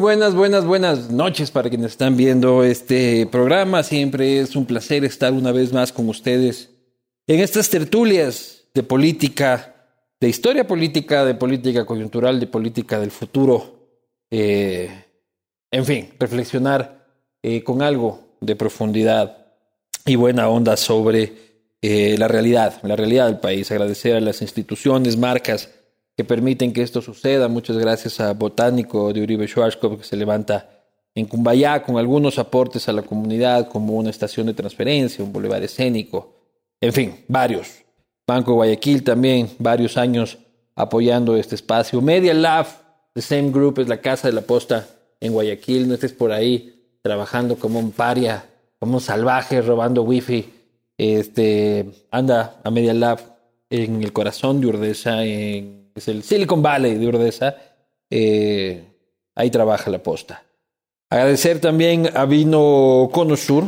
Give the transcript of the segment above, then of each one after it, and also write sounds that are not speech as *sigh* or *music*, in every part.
buenas, buenas, buenas noches para quienes están viendo este programa. Siempre es un placer estar una vez más con ustedes en estas tertulias de política, de historia política, de política coyuntural, de política del futuro. Eh, en fin, reflexionar eh, con algo de profundidad y buena onda sobre eh, la realidad, la realidad del país. Agradecer a las instituciones, marcas, que permiten que esto suceda. Muchas gracias a Botánico de Uribe Schwarzkopf que se levanta en Cumbayá con algunos aportes a la comunidad como una estación de transferencia, un boulevard escénico, en fin, varios. Banco Guayaquil también, varios años apoyando este espacio. Media Lab, The Same Group, es la casa de la posta en Guayaquil. No estés por ahí trabajando como un paria, como un salvaje, robando wifi. Este, anda a Media Lab en el corazón de Urdesa, en es el Silicon Valley de Urdesa, eh, ahí trabaja la posta. Agradecer también a Vino Cono Sur,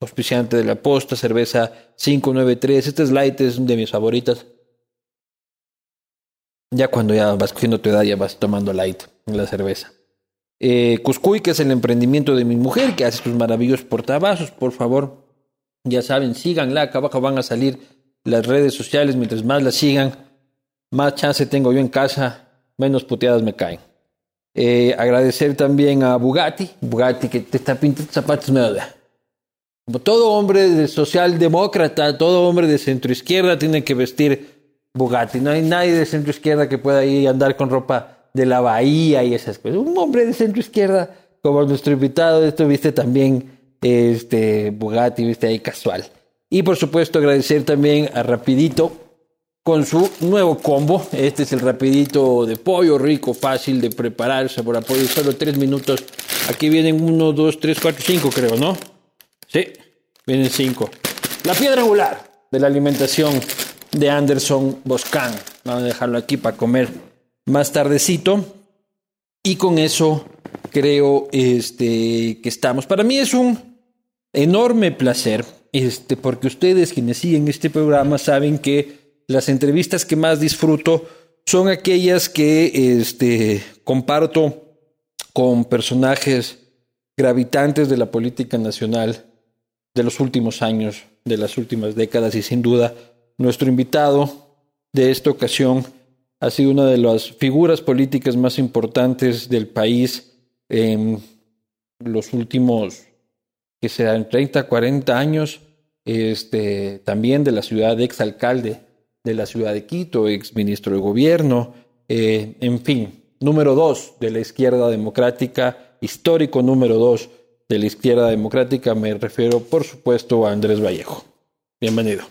auspiciante de la posta, cerveza 593. Este light es de mis favoritas. Ya cuando ya vas cogiendo tu edad, ya vas tomando light en la cerveza. Eh, Cuscuy, que es el emprendimiento de mi mujer, que hace sus maravillosos portavasos. Por favor, ya saben, síganla. Acá abajo van a salir las redes sociales. Mientras más la sigan, más chance tengo yo en casa, menos puteadas me caen. Eh, agradecer también a Bugatti, Bugatti que te está pintando zapatos nada. Como todo hombre de socialdemócrata, todo hombre de centro izquierda tiene que vestir Bugatti. No hay nadie de centro izquierda que pueda ir andar con ropa de la bahía y esas cosas. Un hombre de centro izquierda, como nuestro invitado, esto viste también este Bugatti, viste ahí casual. Y por supuesto agradecer también a Rapidito, con su nuevo combo. Este es el rapidito de pollo, rico, fácil de preparar, sabor a solo tres minutos. Aquí vienen uno, dos, tres, cuatro, cinco, creo, ¿no? Sí, vienen cinco. La piedra angular de la alimentación de Anderson Boscan. Vamos a dejarlo aquí para comer más tardecito. Y con eso creo este, que estamos. Para mí es un enorme placer, este, porque ustedes quienes siguen este programa saben que las entrevistas que más disfruto son aquellas que este, comparto con personajes gravitantes de la política nacional de los últimos años, de las últimas décadas y sin duda nuestro invitado de esta ocasión ha sido una de las figuras políticas más importantes del país en los últimos, que serán 30, 40 años, este, también de la ciudad de exalcalde de la ciudad de Quito, ex ministro de gobierno, eh, en fin, número dos de la izquierda democrática, histórico número dos de la izquierda democrática, me refiero por supuesto a Andrés Vallejo. Bienvenido.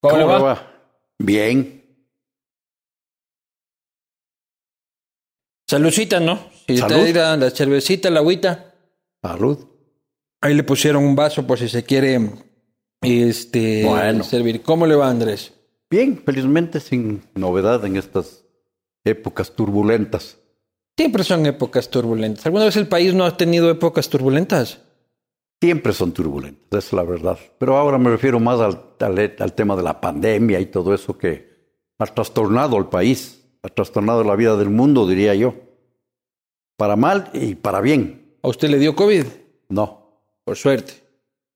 ¿Cómo, va? Bien. Saludcita, ¿no? Si Salud. la cervecita, la agüita. Salud. Ahí le pusieron un vaso por si se quiere este, bueno. servir. ¿Cómo le va, Andrés? Bien, felizmente sin novedad en estas épocas turbulentas. Siempre son épocas turbulentas. ¿Alguna vez el país no ha tenido épocas turbulentas? Siempre son turbulentas, es la verdad. Pero ahora me refiero más al, al, tema de la pandemia y todo eso que ha trastornado al país, ha trastornado la vida del mundo, diría yo. Para mal y para bien. ¿A usted le dio COVID? No. Por suerte.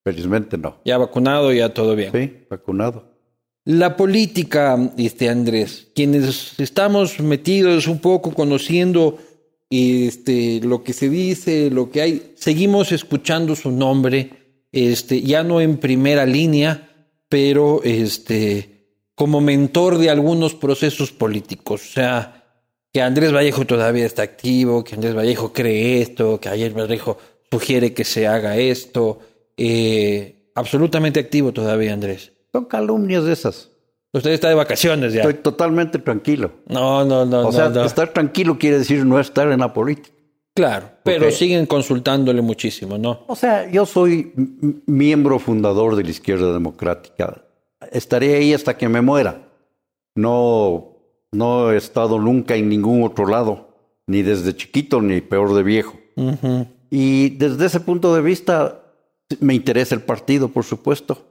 Felizmente no. Ya vacunado, ya todo bien. Sí, vacunado. La política, este Andrés, quienes estamos metidos un poco conociendo este, lo que se dice, lo que hay, seguimos escuchando su nombre, este, ya no en primera línea, pero este, como mentor de algunos procesos políticos. O sea, que Andrés Vallejo todavía está activo, que Andrés Vallejo cree esto, que ayer Vallejo sugiere que se haga esto, eh, absolutamente activo todavía, Andrés. Son calumnias de esas. Usted está de vacaciones ya. Estoy totalmente tranquilo. No, no, no. O sea, estar tranquilo quiere decir no estar en la política. Claro, pero siguen consultándole muchísimo, ¿no? O sea, yo soy miembro fundador de la izquierda democrática. Estaré ahí hasta que me muera. No, no he estado nunca en ningún otro lado. ni desde chiquito ni peor de viejo. Y desde ese punto de vista me interesa el partido, por supuesto.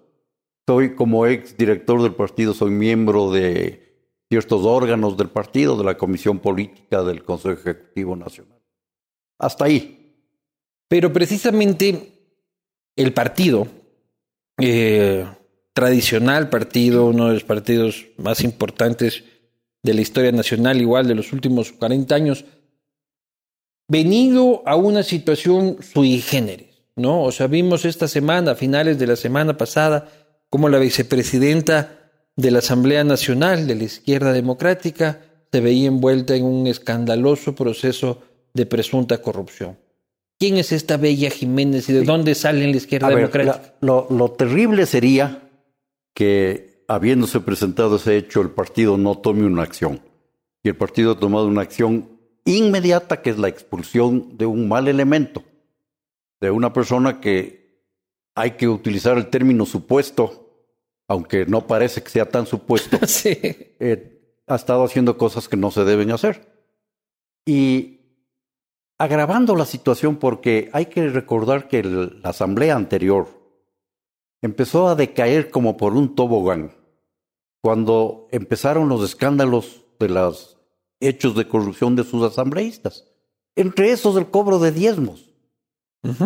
Soy como ex director del partido, soy miembro de ciertos órganos del partido, de la Comisión Política del Consejo Ejecutivo Nacional. Hasta ahí. Pero precisamente el partido, eh, tradicional partido, uno de los partidos más importantes de la historia nacional, igual de los últimos 40 años, venido a una situación sui generis, ¿no? O sea, vimos esta semana, a finales de la semana pasada, como la vicepresidenta de la Asamblea Nacional de la Izquierda Democrática se veía envuelta en un escandaloso proceso de presunta corrupción. ¿Quién es esta Bella Jiménez y de dónde sale la Izquierda Democrática? lo, lo terrible sería que, habiéndose presentado ese hecho, el partido no tome una acción. Y el partido ha tomado una acción inmediata, que es la expulsión de un mal elemento, de una persona que hay que utilizar el término supuesto aunque no parece que sea tan supuesto, *laughs* eh, ha estado haciendo cosas que no se deben hacer. Y agravando la situación porque hay que recordar que la asamblea anterior empezó a decaer como por un tobogán. Cuando empezaron los escándalos de los hechos de corrupción de sus asambleístas, entre esos el cobro de diezmos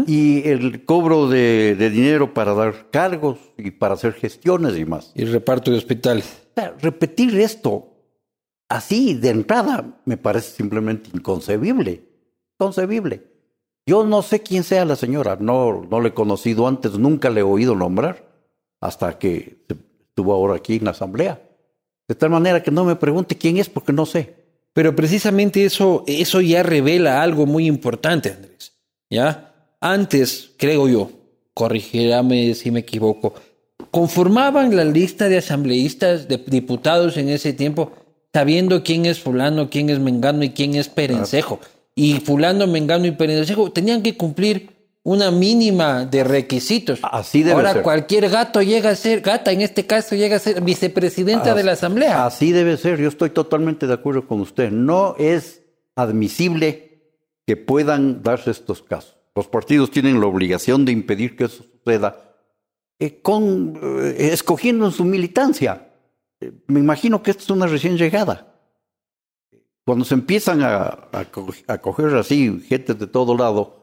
y el cobro de, dinero para dar cargos y para hacer gestiones y más. Y reparto de hospitales. repetir esto así de entrada me parece simplemente inconcebible. Inconcebible. Yo no sé quién sea la señora, no, no le he conocido antes, nunca le he oído nombrar hasta que estuvo ahora aquí en la asamblea. De tal manera que no me pregunte quién es porque no sé. Pero precisamente eso, eso ya revela algo muy importante, Andrés. ¿Ya? Antes, creo yo, corrigírame si me equivoco, conformaban la lista de asambleístas, de diputados en ese tiempo, sabiendo quién es fulano, quién es mengano y quién es perencejo. Y fulano, mengano y perencejo tenían que cumplir una mínima de requisitos. Así debe Ahora cualquier gato llega a ser, gata en este caso llega a ser vicepresidenta de la Asamblea. Así debe ser, yo estoy totalmente de acuerdo con usted. No es admisible que puedan darse estos casos. Los partidos tienen la obligación de impedir que eso suceda eh, con, eh, escogiendo en su militancia. Eh, me imagino que esta es una recién llegada. Cuando se empiezan a, a, coger así gente de todo lado,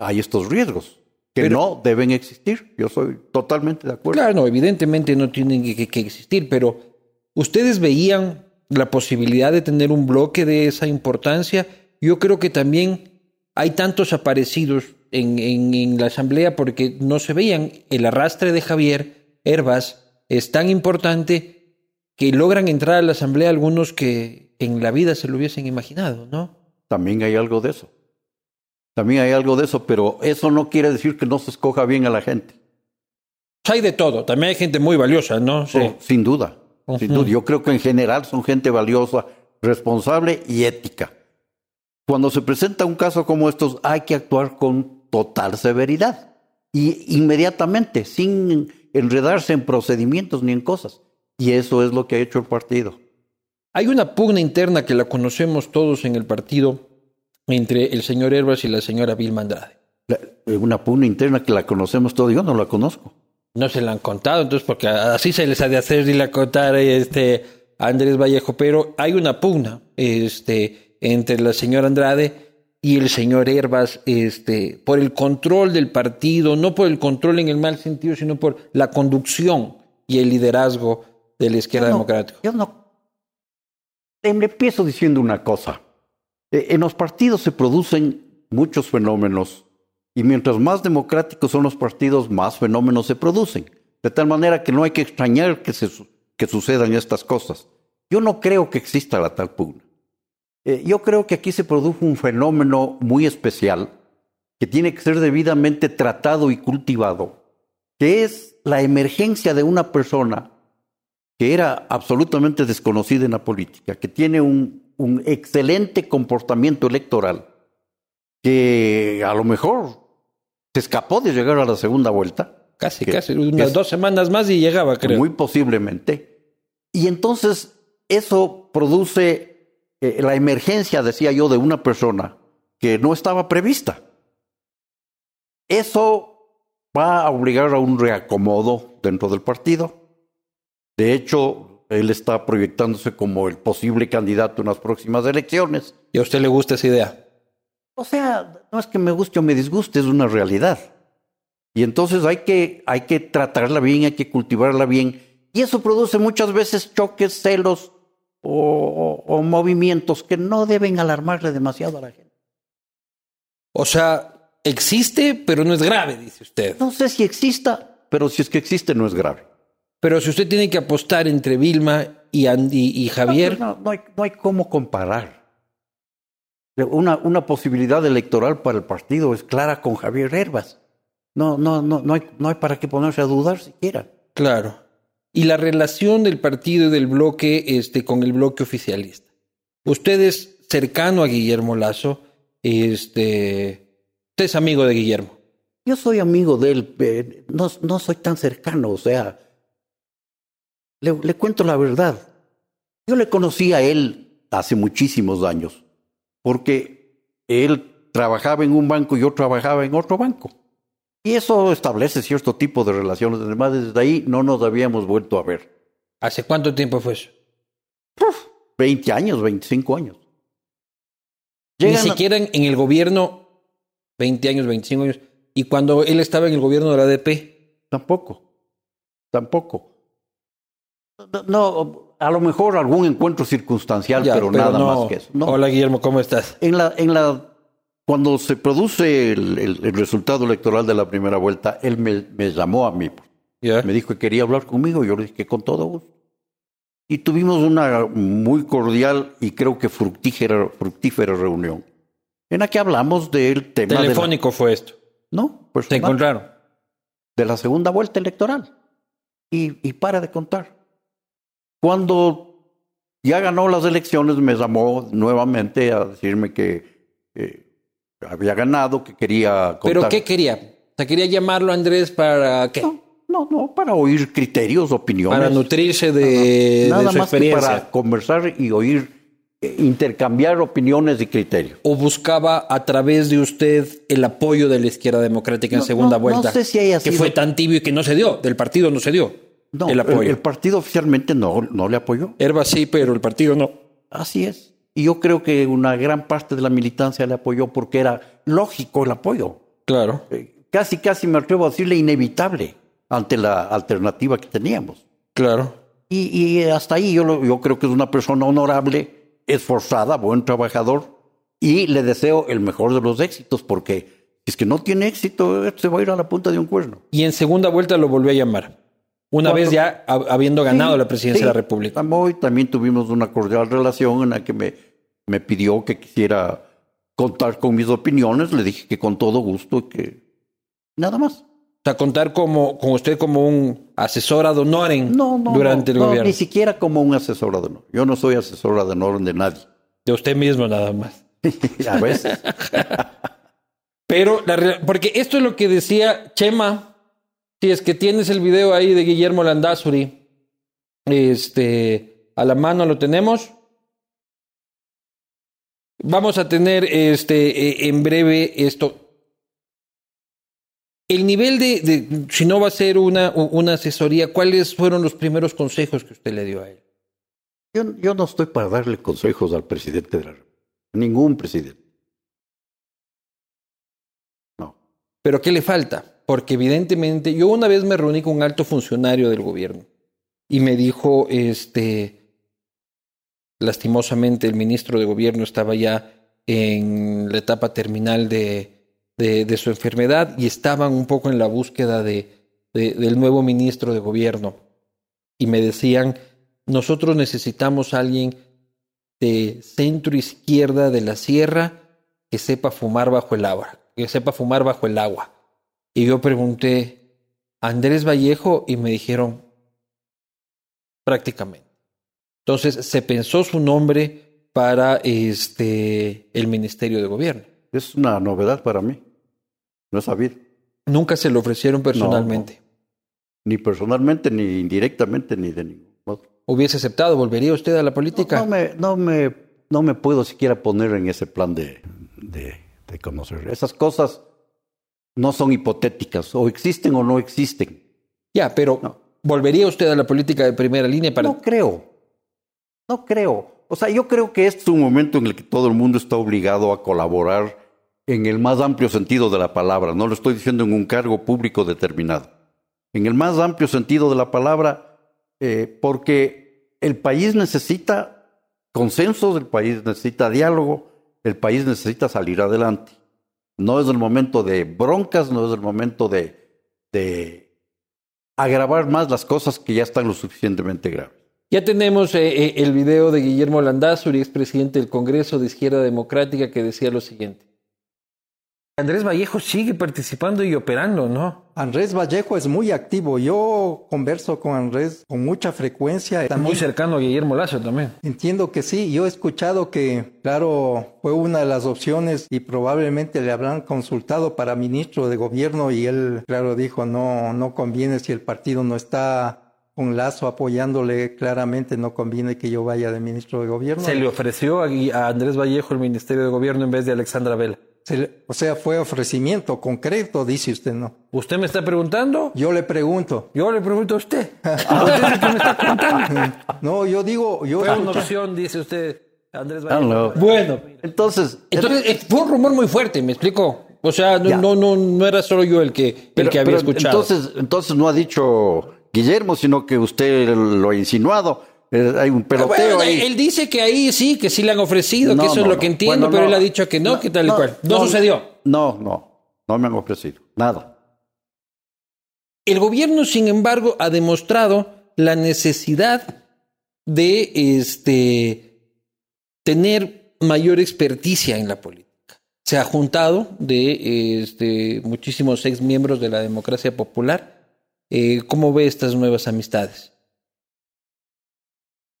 hay estos riesgos que no deben existir. Yo soy totalmente de acuerdo. Claro, no, evidentemente no tienen que, que, existir, pero ustedes veían la posibilidad de tener un bloque de esa importancia. Yo creo que también hay tantos aparecidos en, en, la asamblea porque no se veían. El arrastre de Javier Herbas es tan importante que logran entrar a la asamblea algunos que en la vida se lo hubiesen imaginado, ¿no? También hay algo de eso. También hay algo de eso, pero eso no quiere decir que no se escoja bien a la gente. Hay de todo, también hay gente muy valiosa, ¿no? Sí. sin duda, sin duda. Yo creo que en general son gente valiosa, responsable y ética. Cuando se presenta un caso como estos, hay que actuar con total severidad y inmediatamente, sin enredarse en procedimientos ni en cosas. Y eso es lo que ha hecho el partido. Hay una pugna interna que la conocemos todos en el partido entre el señor Herbas y la señora Vilma Andrade. Eh, una pugna interna que la conocemos todos, yo no la conozco. No se la han contado, entonces, porque así se les ha de hacer y la contar este Andrés Vallejo, pero hay una pugna, este, entre la señora Andrade y el señor Herbas este, por el control del partido, no por el control en el mal sentido, sino por la conducción y el liderazgo de la izquierda democrática. Yo no. empiezo diciendo una cosa. Eh, en los partidos se producen muchos fenómenos y mientras más democráticos son los partidos, más fenómenos se producen. De tal manera que no hay que extrañar que, se, que sucedan estas cosas. Yo no creo que exista la tal pugna. Eh, yo creo que aquí se produjo un fenómeno muy especial que tiene que ser debidamente tratado y cultivado, que es la emergencia de una persona que era absolutamente desconocida en la política, que tiene un, un excelente comportamiento electoral, que a lo mejor se escapó de llegar a la segunda vuelta. Casi, casi, unas dos semanas más y llegaba, creo. Muy posiblemente. Y entonces eso produce eh, la emergencia, decía yo, de una persona que no estaba prevista. Eso va a obligar a un reacomodo dentro del partido. De hecho, él está proyectándose como el posible candidato en las próximas elecciones. ¿Y a usted le gusta esa idea? O sea, no es que me guste o me disguste, es una realidad. Y entonces hay que, hay que tratarla bien, hay que cultivarla bien. Y eso produce muchas veces choques, celos o, o movimientos que no deben alarmarle demasiado a la gente. O sea, existe, pero no es grave, dice usted. No sé si exista, pero si es que existe, no es grave. Pero si usted tiene que apostar entre Vilma y, Andy, y Javier. No, no, hay, no hay cómo comparar. Una, una posibilidad electoral para el partido es clara con Javier Herbas. No, no, no, no hay, no hay para qué ponerse a dudar siquiera. Claro. Y la relación del partido y del bloque este, con el bloque oficialista. Usted es cercano a Guillermo Lazo. Este, usted es amigo de Guillermo. Yo soy amigo de él, eh, no, no soy tan cercano, o sea, le, le, cuento la verdad. Yo le conocí a él hace muchísimos años, porque él trabajaba en un banco y yo trabajaba en otro banco. Y eso establece cierto tipo de relaciones. Además, desde ahí no nos habíamos vuelto a ver. ¿Hace cuánto tiempo fue eso? Uf, 20 años, 25 años. Llegan Ni siquiera en, en el gobierno, 20 años, 25 años. Y cuando él estaba en el gobierno de la ADP. Tampoco, tampoco. No, a lo mejor algún encuentro circunstancial, ya, pero, pero, nada no. más que eso. No. Hola Guillermo, ¿cómo estás? En la, en la, cuando se produce el, el, el resultado electoral de la primera vuelta, él me, me llamó a mí. Yeah. Me dijo que quería hablar conmigo, yo le dije que con todo gusto. Y tuvimos una muy cordial y creo que fructífera, fructífera reunión, en la que hablamos del tema. Telefónico de la... fue esto. No, personal. Se encontraron. De la segunda vuelta electoral. Y, y para de contar. Cuando ya ganó las elecciones, me llamó nuevamente a decirme que eh, había ganado, que quería contar. ¿Pero qué quería? O sea, ¿quería llamarlo Andrés para qué? No, no, no para oír criterios, opiniones. Para nutrirse de, nada de su más experiencia. Que para conversar y oír, eh, intercambiar opiniones y criterios. ¿O buscaba a través de usted el apoyo de la izquierda democrática en No, segunda no, vuelta? no sé si haya que sido- fue tan tibio y que no se dio, del partido no se dio No, el apoyo. el partido oficialmente no, no le apoyó. Herba sí, pero el partido no. Así es. Y yo creo que una gran parte de la militancia le apoyó porque era lógico el apoyo. Claro. Eh, Casi, casi me atrevo a decirle inevitable ante la alternativa que teníamos. Claro. Y, y hasta ahí yo, lo- yo creo que es una persona honorable, esforzada, buen trabajador y le deseo el mejor de los éxitos porque si es que no tiene éxito, se va a ir a la punta de un cuerno. Y en segunda vuelta lo volvió a llamar. Una Cuatro. vez ya hab- habiendo ganado Sí, la presidencia sí. de la República. Hoy también tuvimos una cordial relación en la que me, me pidió que quisiera contar con mis opiniones. Le dije que con todo gusto y que nada más. O sea, contar como, con usted como un asesor ad honorem No, no, durante no, el no, gobierno. ni siquiera como un asesor de honor. Yo no soy asesor honor de nadie. De usted mismo nada más. *laughs* A veces. *laughs* Pero, la real- porque esto es lo que decía Chema, si es que tienes el video ahí de Guillermo Landazuri, este, a la mano lo tenemos. Vamos a tener este, eh, en breve esto. El nivel de, de, si no va a ser una, una asesoría, ¿cuáles fueron los primeros consejos que usted le dio a él? Yo, yo no estoy para darle consejos al presidente de la República. Ningún presidente. No. Pero ¿qué le falta? Porque evidentemente yo una vez me reuní con un alto funcionario del gobierno y me dijo, este, lastimosamente el ministro de gobierno estaba ya en la etapa terminal de, de, su enfermedad y estaban un poco en la búsqueda de, de, del nuevo ministro de gobierno. Y me decían, nosotros necesitamos a alguien de centro izquierda de la sierra que sepa fumar bajo el agua, que sepa fumar bajo el agua. Y yo pregunté, Andrés Vallejo, y me dijeron, prácticamente. Entonces se pensó su nombre para este el Ministerio de Gobierno. Es una novedad para mí. No sabido. Nunca se lo ofrecieron personalmente. No, no. Ni personalmente, ni indirectamente, ni de ningún modo. ¿Hubiese aceptado? ¿Volvería usted a la política? No, no, me, no me no me puedo siquiera poner en ese plan de, de, de conocer. Esas cosas no son hipotéticas, o existen o no existen. Ya, pero No. ¿volvería usted a la política de primera línea para... No creo. No creo. O sea, yo creo que este es un momento en el que todo el mundo está obligado a colaborar en el más amplio sentido de la palabra. No lo estoy diciendo en un cargo público determinado. En el más amplio sentido de la palabra, eh, porque el país necesita consensos, el país necesita diálogo, el país necesita salir adelante. No es el momento de broncas, no es el momento de, de agravar más las cosas que ya están lo suficientemente graves. Ya tenemos eh, eh, el video de Guillermo Landazuri, expresidente del Congreso de Izquierda Democrática, que decía lo siguiente. Andrés Vallejo sigue participando y operando, ¿no? Andrés Vallejo es muy activo. Yo converso con Andrés con mucha frecuencia. Muy También cercano a Guillermo Lazo también. entiendo que sí. Yo he escuchado que, claro, fue una de las opciones y probablemente le habrán consultado para ministro de gobierno y él, claro, dijo no, no conviene si el partido no está con Lazo apoyándole claramente, no conviene que yo vaya de ministro de gobierno. Se le ofreció a, a Andrés Vallejo el Ministerio de Gobierno en vez de Alexandra Vela. Se le- o sea, fue ofrecimiento concreto, dice usted, ¿no? ¿Usted me está preguntando? Yo le pregunto. Yo le pregunto a usted. Usted es el que me está contando. *laughs* No, yo digo, yo Fue una opción, dice usted, Andrés Ah, Vallejo. no. Bueno, Entonces, entonces fue un rumor muy fuerte, ¿me explico? O sea, no, no, no, no era solo yo el que, el pero- que había pero escuchado. Entonces, entonces no ha dicho Guillermo, sino que usted lo ha insinuado. Eh, hay un peloteo Bueno, ahí. él dice que ahí sí, que sí le han ofrecido, No, que eso no, es lo que entiendo, Bueno, pero él ha dicho que no, que tal y cual. No, sucedió. No, no, no me han ofrecido nada. El gobierno, sin embargo, ha demostrado la necesidad de este, tener mayor experticia en la política. Se ha juntado de este, muchísimos ex miembros de la democracia popular. Eh, ¿Cómo ve estas nuevas amistades?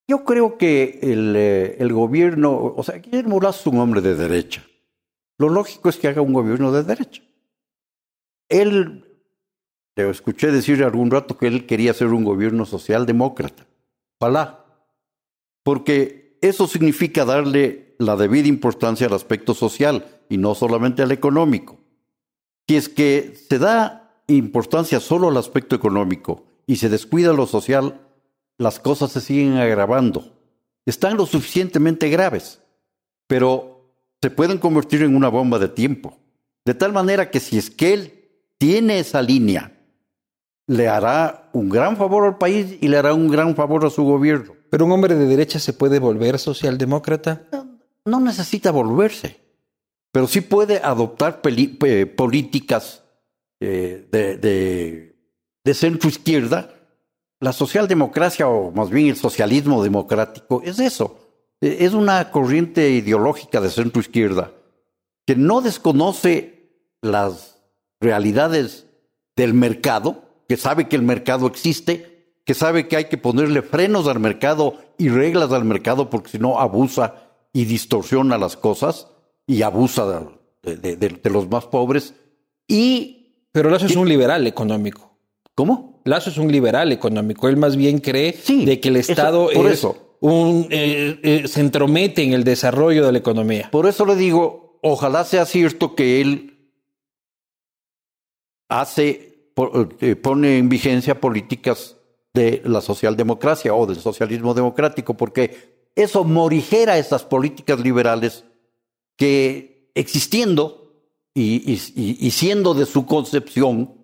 Yo creo que el, eh, el gobierno, o sea, Guillermo Lazo es un hombre de derecha. Lo lógico es que haga un gobierno de derecha. Él, te escuché decir algún rato que él quería hacer un gobierno socialdemócrata. Ojalá. Porque eso significa darle la debida importancia al aspecto social y no solamente al económico. Si es que se da importancia solo al aspecto económico y se descuida lo social, las cosas se siguen agravando. Están lo suficientemente graves, pero se pueden convertir en una bomba de tiempo. De tal manera que si es que él tiene esa línea, le hará un gran favor al país y le hará un gran favor a su gobierno. ¿Pero un hombre de derecha se puede volver socialdemócrata? No necesita volverse, pero sí puede adoptar pe- políticas eh, de, de, centro izquierda. La socialdemocracia, o más bien el socialismo democrático, es eso. Eh, Es una corriente ideológica de centro izquierda que no desconoce las realidades del mercado, que sabe que el mercado existe, que sabe que hay que ponerle frenos al mercado y reglas al mercado porque si no abusa y distorsiona las cosas y abusa de- de los más pobres. Y, Pero Lazo es un liberal económico. ¿cómo? Lazo es un liberal económico. Él más bien cree Sí, de que el eso- Estado por es eso. un eh, eh, se entromete en el desarrollo de la economía. Por eso le digo, ojalá sea cierto que él hace, eh, pone en vigencia políticas de la socialdemocracia o del socialismo democrático, porque eso morigera esas políticas liberales que existiendo y, y- siendo de su concepción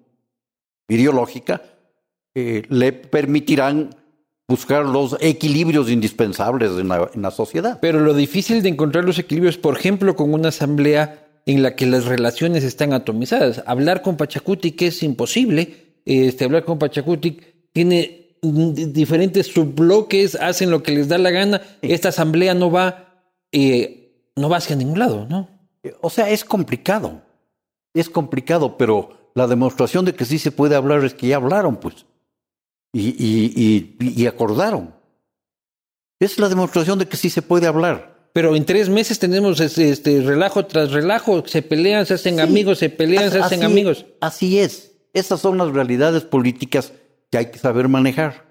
ideológica, eh, le permitirán buscar los equilibrios indispensables en la, en la sociedad. Pero lo difícil de encontrar los equilibrios, por ejemplo, con una asamblea en la que las relaciones están atomizadas. Hablar con Pachacuti, que es imposible, este, hablar con Pachacuti tiene di- diferentes subbloques, hacen lo que les da la gana. Esta asamblea no va, eh, no va hacia ningún lado, ¿no? O sea, es complicado. Es complicado, pero la demostración de que sí se puede hablar es que ya hablaron, pues. Y, y, y, y acordaron. Es la demostración de que sí se puede hablar. Pero en tres meses tenemos este, este, relajo tras relajo, se pelean, se hacen amigos, se pelean, se hacen Así- amigos. Así es. Esas son las realidades políticas que hay que saber manejar.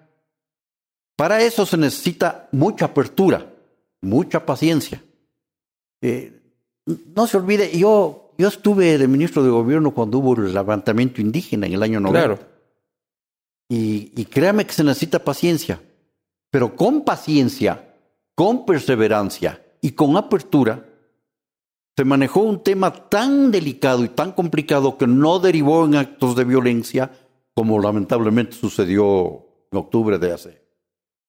Para eso se necesita mucha apertura. mucha paciencia. Eh, no se olvide, yo, yo estuve de ministro de gobierno cuando hubo el levantamiento indígena en el año 90. Claro. Y, y créame que se necesita paciencia, pero con paciencia, con perseverancia y con apertura, se manejó un tema tan delicado y tan complicado que no derivó en actos de violencia como lamentablemente sucedió en octubre de hace.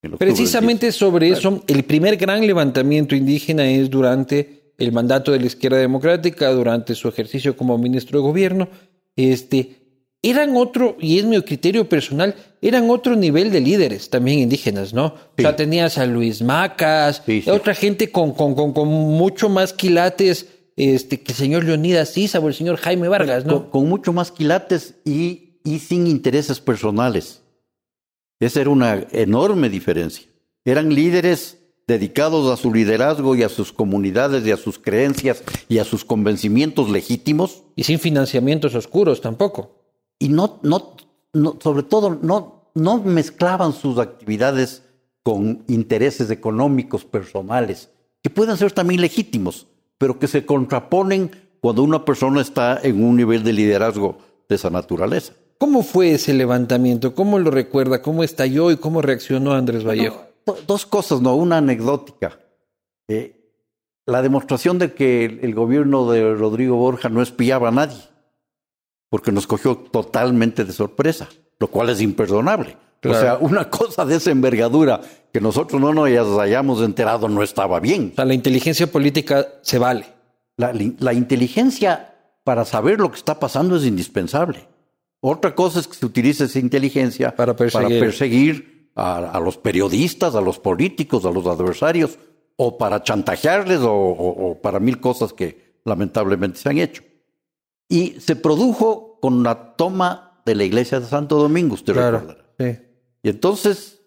octubre Precisamente 10. sobre eso, el primer gran levantamiento indígena es durante el mandato de la izquierda democrática, durante su ejercicio como ministro de gobierno. Este, eran otro, y es mi criterio personal, eran otro nivel de líderes también indígenas, ¿no? O sea, Sí. tenías a Luis Macas, Sí, sí. otra gente con, con, con, con mucho más quilates este, que el señor Leonidas Issa o el señor Jaime Vargas, ¿no? con, con mucho más quilates y, y sin intereses personales. Esa era una enorme diferencia. Eran líderes dedicados a su liderazgo y a sus comunidades y a sus creencias y a sus convencimientos legítimos Y sin financiamientos oscuros tampoco. y no, no, no sobre todo no, no mezclaban sus actividades con intereses económicos personales, que pueden ser también legítimos, pero que se contraponen cuando una persona está en un nivel de liderazgo de esa naturaleza. ¿Cómo fue ese levantamiento? ¿Cómo lo recuerda? ¿Cómo estalló y cómo reaccionó Andrés Vallejo? Do- Dos cosas, no, una anecdótica. Eh, la demostración de que el, el gobierno de Rodrigo Borja no espiaba a nadie, porque nos cogió totalmente de sorpresa, lo cual es imperdonable. Claro. O sea, una *laughs* cosa de esa envergadura que nosotros no nos hayamos enterado no estaba bien. O sea, la inteligencia política se vale. La, la inteligencia para saber lo que está pasando es indispensable. Otra cosa es que se utilice esa inteligencia Para perseguir. perseguir a, a los periodistas, a los políticos, a los adversarios, o para chantajearles, o, o- o para mil cosas que lamentablemente se han hecho. Y se produjo con la toma de la iglesia de Santo Domingo, usted recordará. sí. Y entonces...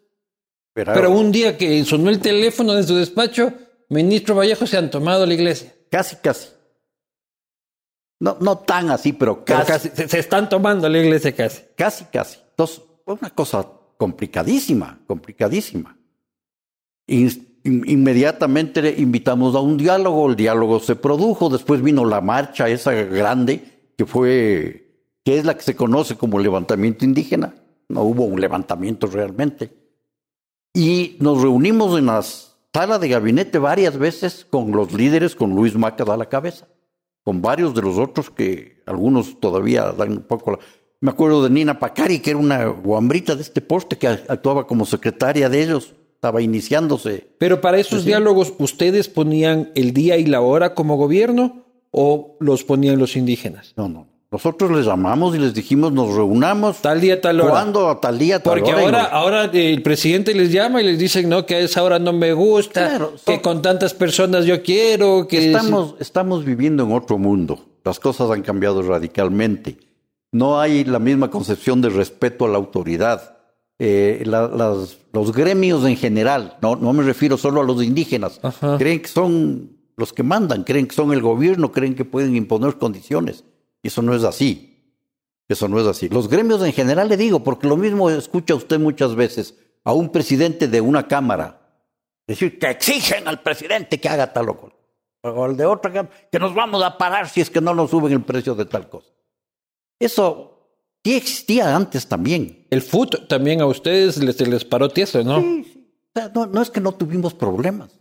era- Pero un día que sonó el teléfono de su despacho, ministro Vallejo se han tomado la iglesia. Casi, casi. No, no tan así, pero Pero casi. se, se están tomando la iglesia casi. Casi, casi. Entonces, fue una cosa complicadísima, complicadísima. In- in- inmediatamente invitamos a un diálogo, el diálogo se produjo, después vino la marcha esa grande, que fue, que es la que se conoce como levantamiento indígena. No hubo un levantamiento realmente. Y nos reunimos en la sala de gabinete varias veces con los líderes, con Luis Macas a la cabeza con varios de los otros que algunos todavía dan un poco la... Me acuerdo de Nina Pacari, que era una guambrita de este poste que actuaba como secretaria de ellos, estaba iniciándose. Pero para esos diálogos, ¿ustedes ponían el día y la hora como gobierno o los ponían los indígenas? No, no. Nosotros les llamamos y les dijimos, nos reunamos. Tal día, tal hora. ¿Cuándo? Tal día, tal Porque hora. y ahora, ahora el presidente les llama y les dicen, no, que a esa hora no me gusta, Claro, que con tantas personas yo quiero, que... Estamos, estamos viviendo en otro mundo. Las cosas han cambiado radicalmente. No hay la misma concepción de respeto a la autoridad. Eh, la- las- los gremios en general, no, no me refiero solo a los indígenas, Ajá. creen que son los que mandan, creen que son el gobierno, creen que pueden imponer condiciones. Y eso no es así. Eso no es así. Los gremios en general le digo, porque lo mismo escucha usted muchas veces a un presidente de una cámara decir que exigen al presidente que haga tal o cual. O al de otra cámara, que nos vamos a parar si es que no nos suben el precio de tal cosa. Eso sí existía antes también. El FUT también a ustedes les, les paró tieso, ¿no? Sí, sí. O sea, no, no es que no tuvimos problemas,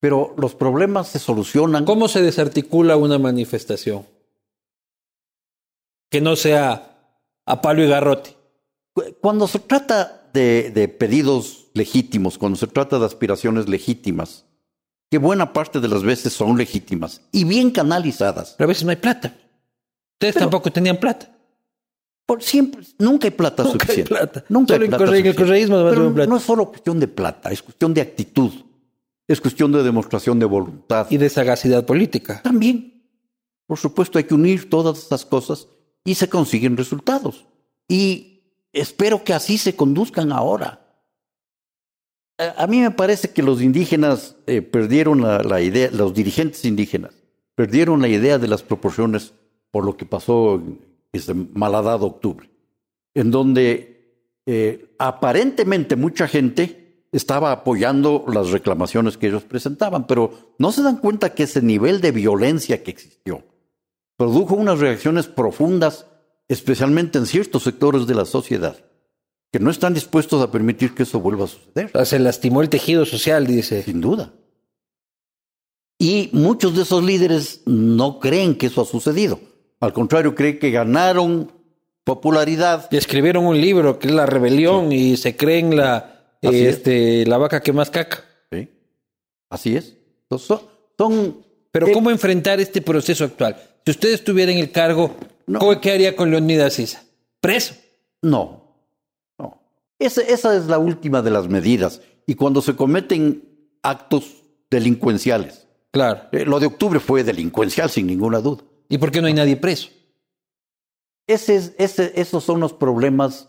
pero los problemas se solucionan. ¿Cómo se desarticula una manifestación? Que no sea a palo y garrote. Cu- Cuando se trata de, de pedidos legítimos, cuando se trata de aspiraciones legítimas, que buena parte de las veces son legítimas y bien canalizadas, Pero a veces no hay plata. Ustedes tampoco tenían plata. por siempre, nunca hay plata Nunca hay suficiente. plata. Nunca Solo hay plata corre- en el suficiente. correísmo Pero plata. no es solo cuestión de plata, es cuestión de actitud, es cuestión de demostración de voluntad. Y de sagacidad política. También, por supuesto, hay que unir todas estas cosas y se consiguen resultados. Y espero que así se conduzcan ahora. A, a mí me parece que los indígenas eh, perdieron la, la idea, los dirigentes indígenas perdieron la idea de las proporciones por lo que pasó en ese malhadado octubre, en donde eh, aparentemente mucha gente estaba apoyando las reclamaciones que ellos presentaban, pero no se dan cuenta que ese nivel de violencia que existió produjo unas reacciones profundas, especialmente en ciertos sectores de la sociedad, que no están dispuestos a permitir que eso vuelva a suceder. Se lastimó el tejido social, dice. Sin duda. Y muchos de esos líderes no creen que eso ha sucedido. Al contrario, creen que ganaron popularidad. Y escribieron un libro que es La Rebelión y se creen la, este, la vaca que más caca. Sí. Así es. Son, son Pero ¿cómo enfrentar este proceso actual? Si usted estuviera en el cargo, ¿qué haría con Leonidas Sisa? ¿Preso? No, no. Esa, esa es la última de las medidas. Y cuando se cometen actos delincuenciales. Claro. Eh, lo de octubre fue delincuencial, sin ninguna duda. ¿Y por qué no hay nadie preso? Ese ese, esos son los problemas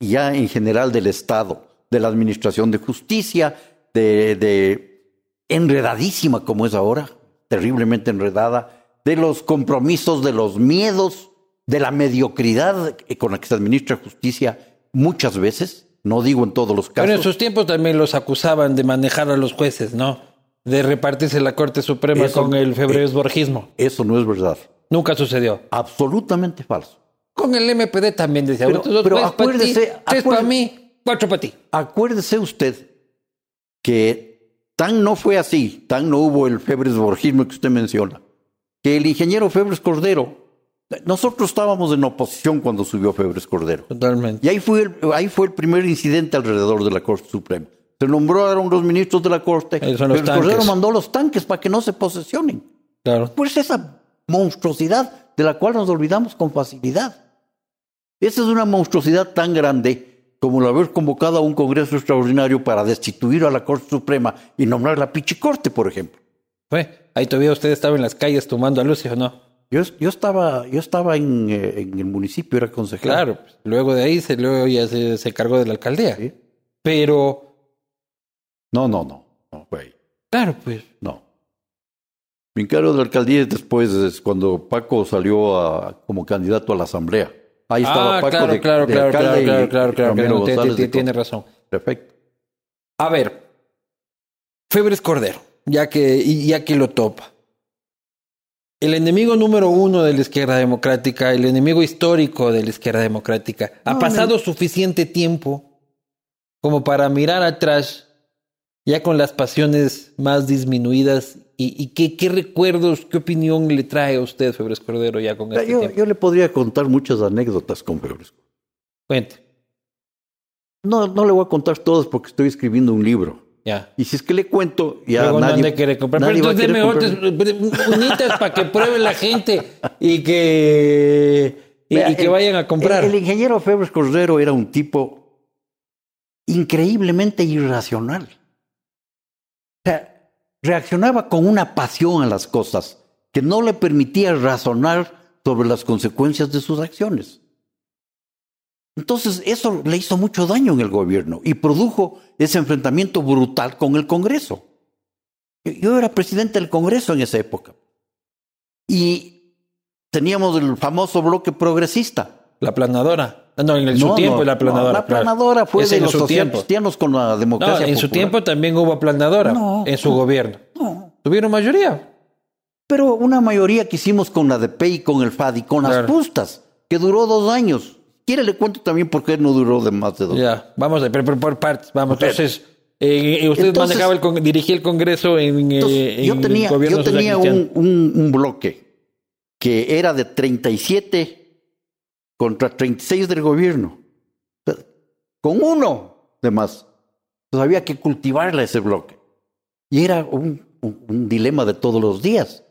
ya en general del Estado, de la Administración de Justicia, de, de enredadísima como es ahora, terriblemente enredada, de los compromisos, de los miedos, de la mediocridad con la que se administra justicia muchas veces, no digo en todos los casos. Pero en sus tiempos también los acusaban de manejar a los jueces, ¿no? De repartirse la Corte Suprema con el febreresborgismo. Eso no es verdad. Nunca sucedió. Absolutamente falso. Con el MPD también decía, pero, dos pero acuérdese, para tres para mí, cuatro para ti. Acuérdese usted que tan no fue así, tan no hubo el febresborgismo que usted menciona, que el ingeniero Febres Cordero, nosotros estábamos en oposición cuando subió Febres Cordero. Totalmente. Y ahí fue el, ahí fue el primer incidente alrededor de la Corte Suprema. Se nombraron los ministros de la Corte. Febres Cordero mandó los tanques para que no se posesionen. Claro. Pues esa monstruosidad de la cual nos olvidamos con facilidad. Esa es una monstruosidad tan grande como el haber convocado a un Congreso extraordinario para destituir a la Corte Suprema y nombrar la Pichicorte, por ejemplo. Fue. Ahí todavía usted estaba en las calles tomando a Lucio, ¿no? Yo, yo estaba, yo estaba en, eh, en, el municipio, era consejero. Claro, pues, luego de ahí se, luego ya se, se cargó de la alcaldía. ¿Sí? Pero. No, no, no, no, güey. Claro, pues. No. Mi cargo de la alcaldía es después, es cuando Paco salió a, como candidato a la asamblea. Ahí estaba ah, Paco claro, de, claro, de claro, claro, claro, claro, claro, González de tiene razón. Perfecto. A ver, Febres Cordero, ya que, ya que lo topa. El enemigo número uno de la izquierda democrática, el enemigo histórico de la izquierda democrática, ha pasado no. suficiente tiempo como para mirar atrás, ya con las pasiones más disminuidas. ¿Y, y qué, qué recuerdos, qué opinión le trae a usted, Febres Cordero, ya con este Yo, tiempo? yo le podría contar muchas anécdotas con Febres. Cuente, No, no le voy a contar todas porque estoy escribiendo un libro. ya. Y si es que le cuento, ya Luego nadie, no querer comprar. Pero nadie entonces deme comprar. otras unitas para que pruebe la gente y que, y, que el- vayan a comprar. El, el ingeniero Febres Cordero era un tipo increíblemente irracional. Sea, reaccionaba con una pasión a las cosas que no le permitía razonar sobre las consecuencias de sus acciones. Entonces, eso le hizo mucho daño en el gobierno y produjo ese enfrentamiento brutal con el Congreso. Yo era presidente del Congreso en esa época. Y teníamos el famoso bloque progresista. La planadora. Ah, No, en el, su No, tiempo no, la planadora. no, la planadora fue Es de en los su socialcristianos con la No, democracia en su popular. tiempo también hubo planadora No, en su no. gobierno. No. Tuvieron mayoría. Pero una mayoría que hicimos con la DP y con el FAD y con las Claro. pustas, que duró dos años. Quiere le cuento también por qué no duró de más de dos. Ya, vamos a pero, pero por partes. Vamos, entonces, eh, usted Entonces- manejaba el, dirigía el Congreso en, eh, Entonces, yo en tenía, gobierno yo tenía un, un- un bloque que era de 37 contra 36 del gobierno. O sea, con uno de más. Entonces había que cultivarle ese bloque. Y era un, un- un dilema de todos los días.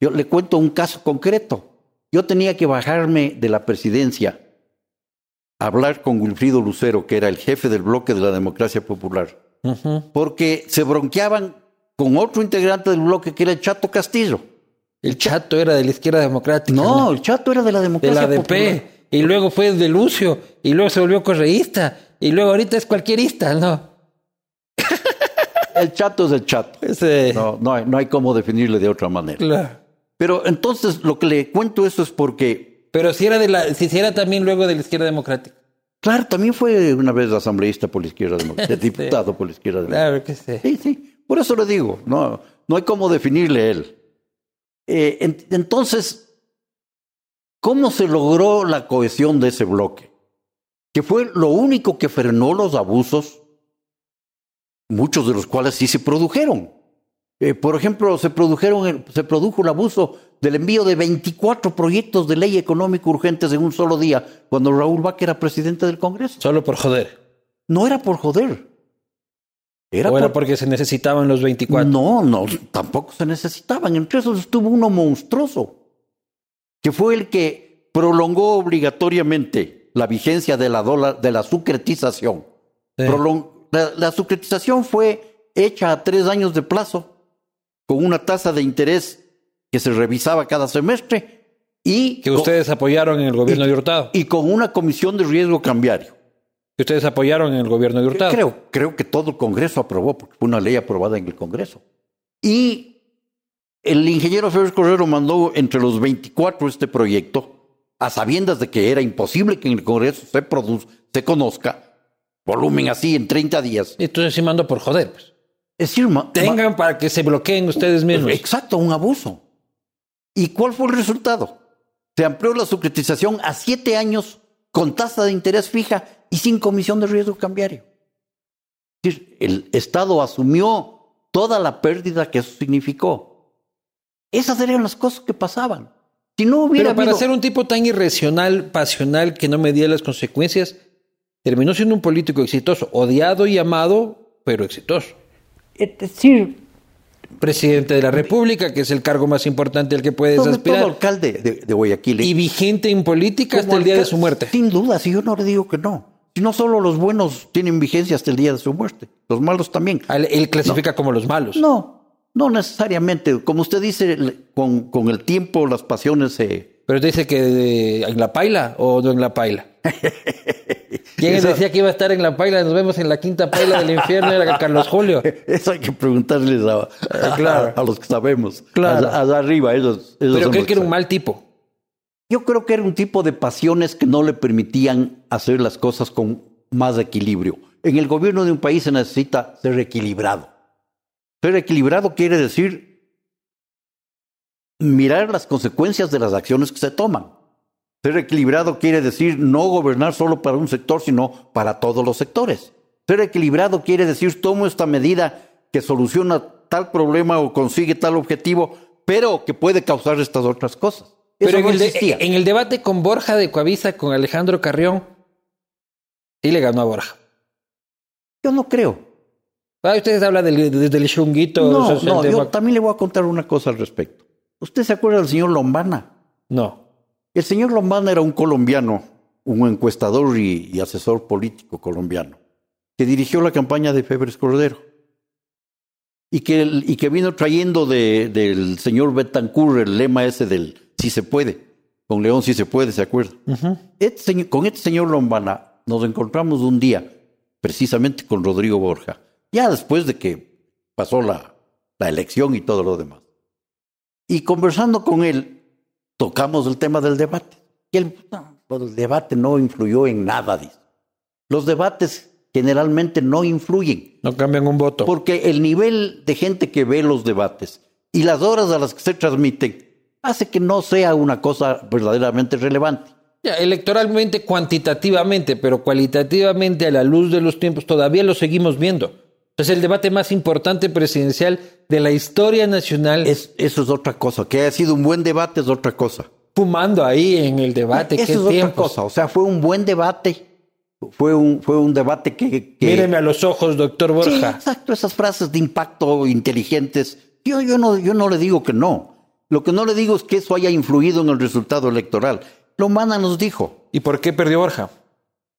Yo le cuento un caso concreto. Yo tenía que bajarme de la presidencia a hablar con Wilfrido Lucero, que era el jefe del bloque de la democracia popular porque se bronqueaban con otro integrante del bloque que era el Chato Castillo. El chato era de la izquierda democrática. No, el Chato era de la de democracia la popular. Y luego fue de Lucio, y luego se volvió correísta, y luego ahorita es cualquierista, ¿no? El Chato es el Chato. Ese, No, no, hay, no hay cómo definirle de otra manera. claro. Pero entonces lo que le cuento eso es porque, Pero si era de la, si era también luego de la izquierda democrática. Claro, también fue una vez asambleísta por la izquierda democrática, *laughs* diputado por la izquierda democrática. Claro que sí. Sí, sí. Por eso le digo, no, no hay cómo definirle él. Eh, en- entonces, ¿cómo se logró la cohesión de ese bloque? Que fue lo único que frenó los abusos, muchos de los cuales sí se produjeron. Eh, por ejemplo, se, produjeron, el- se produjo el abuso del envío de 24 proyectos de ley económica urgentes en un solo día, cuando Raúl Vaca era presidente del Congreso. Solo por joder. No era por joder. Era o por- era porque se necesitaban los 24. no, no, tampoco se necesitaban. Entre esos estuvo uno monstruoso, que fue el que prolongó obligatoriamente la vigencia de la, dólar, de la sucretización. Sí. Prolong- la, la sucretización fue hecha a tres años de plazo, con una tasa de interés que se revisaba cada semestre y, Que con- ustedes apoyaron en el gobierno y- de Hurtado. y con una comisión de riesgo cambiario. Que ustedes apoyaron en el gobierno de Hurtado. Creo, creo que todo el Congreso aprobó, porque fue una ley aprobada en el Congreso. Y el ingeniero Félix Correro mandó entre los 24 este proyecto, a sabiendas de que era imposible que en el Congreso se produzca, se conozca, volumen así en 30 días. Entonces sí mando por joder. Pues. Es decir, Tengan para que se bloqueen ustedes mismos. exacto, un abuso. ¿Y cuál fue el resultado? Se amplió la sucretización a siete años con tasa de interés fija y sin comisión de riesgo cambiario. Es decir, el Estado asumió toda la pérdida que eso significó. Esas eran las cosas que pasaban. Si no hubiera Pero para habido- ser un tipo tan irracional, pasional, que no medía las consecuencias, terminó siendo un político exitoso, odiado y amado, pero exitoso. Es decir, Presidente de la República, que es el cargo más importante al que puedes sobre todo aspirar. alcalde de, de Guayaquil. Y vigente en política hasta el día de su muerte. Sin duda, si yo no le digo que no. Si no solo los buenos tienen vigencia hasta el día de su muerte, los malos también. Él clasifica como los malos. No, no necesariamente. Como usted dice, con, con el tiempo las pasiones se... Pero dice que eh, en la paila o no en la paila. *laughs* ¿Quién decía que iba a estar en la paila? Nos vemos en la quinta paila del infierno, era Carlos Julio. *laughs* Eso hay que preguntarles a, a- Claro. a los que sabemos. Claro. Allá, arriba, ellos, ellos Pero creo que era un mal tipo. Yo creo que era un tipo de pasiones que no le permitían hacer las cosas con más equilibrio. En el gobierno de un país se necesita ser equilibrado. Ser equilibrado quiere decir mirar las consecuencias de las acciones que se toman. Ser equilibrado quiere decir no gobernar solo para un sector, sino para todos los sectores. Ser equilibrado quiere decir tomo esta medida que soluciona tal problema o consigue tal objetivo, pero que puede causar estas otras cosas. Eso Pero en, no el de- en el debate con Borja de Coavisa, con Alejandro Carrión, sí le ganó a Borja. Yo no creo. Ah, ustedes hablan del, del, del chunguito No, no, yo también le voy a contar una cosa al respecto. ¿Usted se acuerda del señor Lombana? No. El señor Lombana era un colombiano, un encuestador y, y asesor político colombiano, que dirigió la campaña de Febres Cordero y que, y que vino trayendo de- del señor Betancourt el lema ese del si se puede, con León si se puede, ¿se acuerda? Este con este señor Lombana nos encontramos un día, precisamente con Rodrigo Borja, ya después de que pasó la, la elección y todo lo demás. Y conversando con él, tocamos el tema del debate. Y él, no, pues el debate no influyó en nada, dice. Los debates generalmente no influyen, No cambian un voto. porque el nivel de gente que ve los debates y las horas a las que se transmiten hace que no sea una cosa verdaderamente relevante. Ya, electoralmente, cuantitativamente, pero cualitativamente, a la luz de los tiempos, todavía lo seguimos viendo. Es el debate más importante presidencial de la historia nacional. Es, eso es otra cosa. Que haya sido un buen debate es otra cosa. fumando ahí en el debate. Eso ¿Qué es otra cosa. O sea, fue un buen debate. Fue un, fue un debate que... que- Míreme a los ojos, doctor Sí, Borja. exacto, esas frases de impacto inteligentes. Yo, yo, no, yo no le digo que no. Lo que no le digo es que eso haya influido en el resultado electoral. Lomana nos dijo, ¿Y por qué perdió Borja?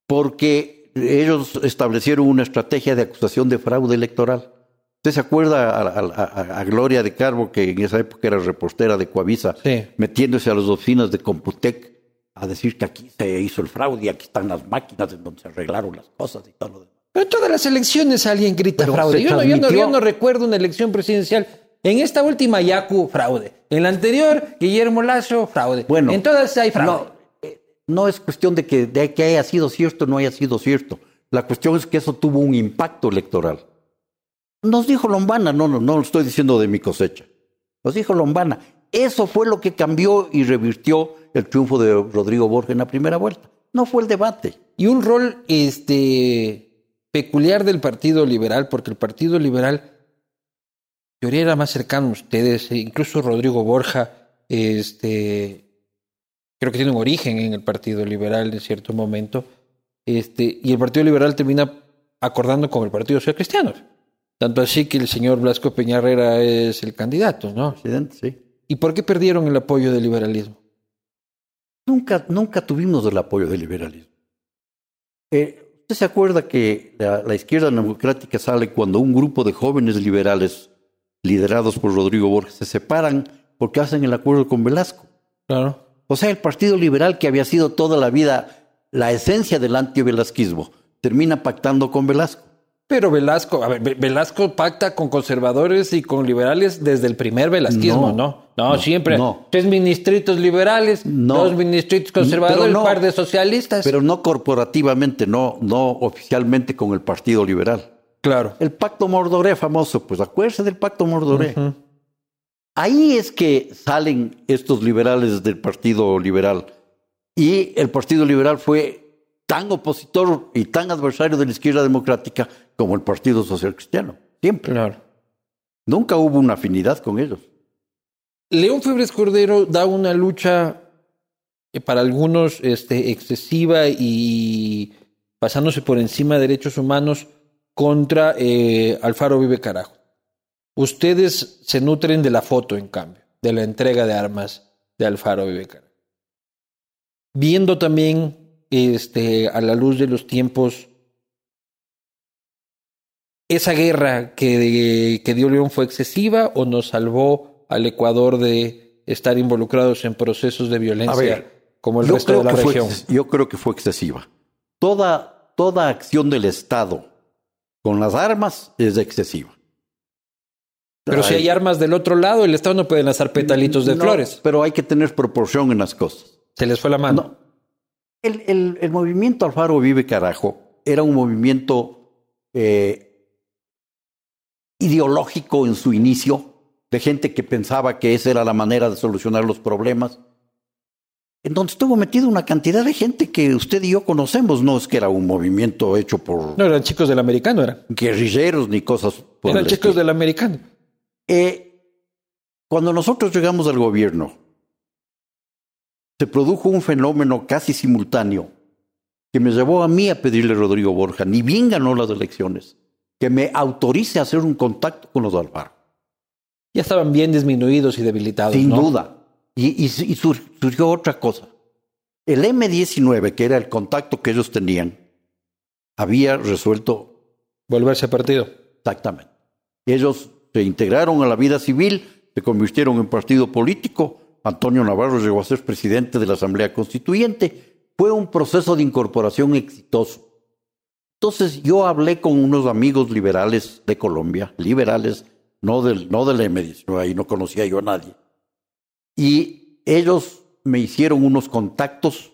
porque ellos establecieron una estrategia de acusación de fraude electoral. ¿Usted se acuerda a, a- a- a Gloria de Carbo, que en esa época era reportera de Coavisa, Sí. metiéndose a las oficinas de Computec a decir que aquí se hizo el fraude y aquí están las máquinas en donde se arreglaron las cosas y todo lo demás? Pero en todas las elecciones alguien grita Pero fraude. Yo no, yo, no, transmitió- yo no recuerdo una elección presidencial. En esta última, Yacu, fraude. En la anterior, Guillermo Lazo, fraude. Bueno, en todas hay fraude. no, no es cuestión de que, haya sido cierto o no haya sido cierto. La cuestión es que eso tuvo un impacto electoral. Nos dijo Lombana, no, no, no lo estoy diciendo de mi cosecha. Nos dijo Lombana. Eso fue lo que cambió y revirtió el triunfo de Rodrigo Borges en la primera vuelta. No fue el debate. Y un rol este, peculiar del Partido Liberal, porque el Partido Liberal, teoría era más cercano a ustedes, e incluso Rodrigo Borja, este, creo que tiene un origen en el Partido Liberal en cierto momento, este, y el Partido Liberal termina acordando con el Partido Social Cristiano. Tanto así que el señor Blasco Peñarrera es el candidato, ¿no? Presidente, sí. ¿Y por qué perdieron el apoyo del liberalismo? Nunca, nunca tuvimos el apoyo del liberalismo. Eh, ¿Usted se acuerda que la, la, izquierda democrática sale cuando un grupo de jóvenes liberales, liderados por Rodrigo Borges, se separan porque hacen el acuerdo con Velasco? Claro. O sea, el Partido Liberal, que había sido toda la vida la esencia del antivelasquismo, termina pactando con Velasco. Pero Velasco, a ver, Velasco pacta con conservadores y con liberales desde el primer velasquismo, ¿no? No, no, siempre. No. Tres ministritos liberales, dos ministritos conservadores, un par de socialistas. Pero no corporativamente, no, no oficialmente con el Partido Liberal. Claro. El pacto Mordoré famoso, pues acuérdese del pacto Mordoré. Uh -huh. Ahí es que salen estos liberales del Partido Liberal. Y el Partido Liberal fue tan opositor y tan adversario de la izquierda democrática como el Partido Social Cristiano. Siempre. Claro. Nunca hubo una afinidad con ellos. León Febres Cordero da una lucha eh, para algunos este, excesiva y pasándose por encima de derechos humanos contra eh, Alfaro Vive Carajo. Ustedes se nutren de la foto, en cambio, de la entrega de armas de Alfaro Vive Carajo. Viendo también este, a la luz de los tiempos, ¿esa guerra que, que dio León fue excesiva o nos salvó al Ecuador de estar involucrados en procesos de violencia ver, como el resto de la región? Fue, yo creo que fue excesiva. Toda, toda acción del Estado con las armas es excesiva. Pero si hay armas del otro lado, el Estado no puede lanzar petalitos de no, flores. Pero hay que tener proporción en las cosas. Se les fue la mano. No. El, el, el, movimiento Alfaro Vive Carajo era un movimiento eh, ideológico en su inicio, de gente que pensaba que esa era la manera de solucionar los problemas, en donde estuvo metido una cantidad de gente que usted y yo conocemos, no es que era un movimiento hecho por... No, eran chicos del americano, eran. Guerrilleros ni cosas por Eran chicos estilo. del americano. Eh, cuando nosotros llegamos al gobierno, se produjo un fenómeno casi simultáneo que me llevó a mí a pedirle a Rodrigo Borja, ni bien ganó las elecciones, que me autorice a hacer un contacto con los Alfaro. Ya estaban bien disminuidos y debilitados. Sin ¿no? duda. Y, y, y, surgió otra cosa. El M19, que era el contacto que ellos tenían, había resuelto... Volverse partido. Exactamente. Ellos se integraron a la vida civil, se convirtieron en partido político. Antonio Navarro llegó a ser presidente de la Asamblea Constituyente. Fue un proceso de incorporación exitoso. Entonces yo hablé con unos amigos liberales de Colombia, liberales, no del, no del M19, ahí no conocía yo a nadie. Y ellos me hicieron unos contactos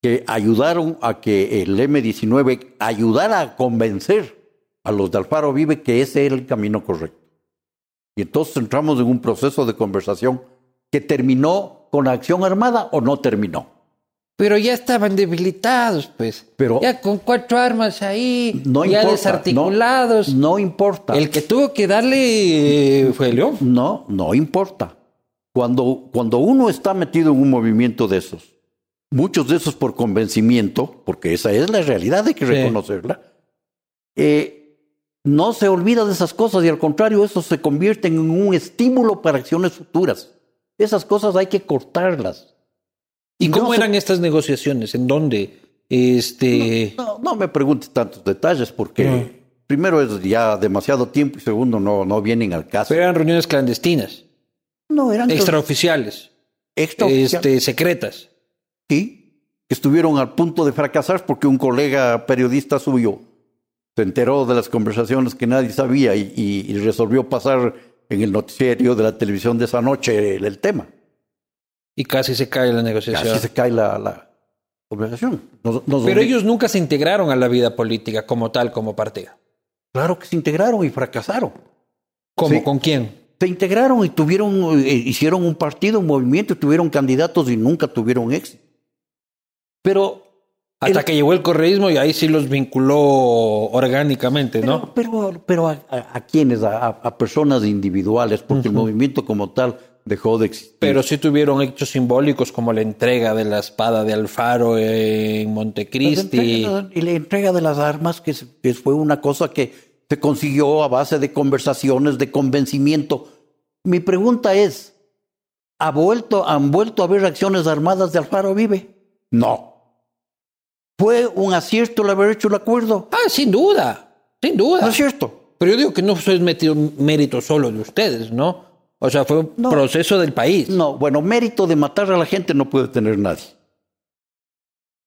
que ayudaron a que el M19 ayudara a convencer a los de Alfaro Vive que ese era el camino correcto. Y entonces entramos en un proceso de conversación que terminó con acción armada o no terminó. Pero ya estaban debilitados, pues. Pero ya con cuatro armas ahí, no ya importa, desarticulados. No, no, importa. El que tuvo que darle eh, fue León. No, no importa. Cuando, cuando uno está metido en un movimiento de esos, muchos de esos por convencimiento, porque esa es la realidad, hay que Sí. reconocerla, eh, no se olvida de esas cosas y al contrario, eso se convierte en un estímulo para acciones futuras. Esas cosas hay que cortarlas. ¿Y No cómo se- eran estas negociaciones? ¿En dónde? Este. No, no me preguntes tantos detalles porque No. primero es ya demasiado tiempo y segundo no, no vienen al caso. Pero eran reuniones clandestinas, no, eran extraoficiales, extraoficiales. este, secretas. Sí, estuvieron al punto de fracasar porque un colega periodista suyo se enteró de las conversaciones que nadie sabía y, y- y resolvió pasar en el noticiero de la televisión de esa noche el, el tema. Y casi se cae la negociación. Casi se cae la, la. Nos- nos Pero ellos nunca se integraron a la vida política como tal, como partido. Claro que se integraron y fracasaron. ¿Cómo? Sí. ¿Con quién? Se integraron y tuvieron, eh, hicieron un partido, un movimiento, y tuvieron candidatos y nunca tuvieron éxito. Pero Hasta El- que llegó el correísmo y ahí sí los vinculó orgánicamente, ¿no? Pero, pero, a, a, a quiénes, a, personas individuales, porque el movimiento como tal dejó de existir. Pero sí tuvieron hechos simbólicos como la entrega de la espada de Alfaro en Montecristi. y la entrega de las armas, que, que fue una cosa que se consiguió a base de conversaciones, de convencimiento. Mi pregunta es, ¿ha vuelto, ¿han vuelto a haber acciones armadas de Alfaro Vive? No. ¿Fue un acierto el haber hecho el acuerdo? Ah, sin duda, sin duda. ¿No es cierto? Pero yo digo que no fue metido mérito solo de ustedes, ¿no? O sea, fue un No. proceso del país. No, bueno, mérito de matar a la gente no puede tener nadie.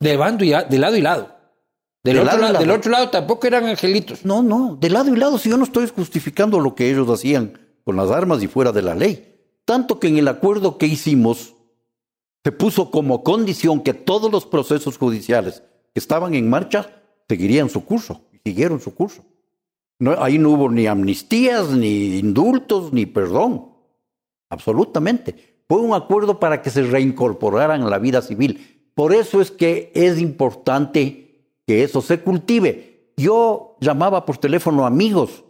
De bando y a- de lado y lado. Del, De otro lado. del otro lado tampoco eran angelitos. No, no, de lado y lado, si yo no estoy justificando lo que ellos hacían con las armas y fuera de la ley. Tanto que en el acuerdo que hicimos se puso como condición que todos los procesos judiciales que estaban en marcha seguirían su curso siguieron su curso. No, ahí no hubo ni amnistías, ni indultos, ni perdón. Absolutamente. Fue un acuerdo para que se reincorporaran a la vida civil. Por eso es que es importante que eso se cultive. Yo llamaba por teléfono a amigos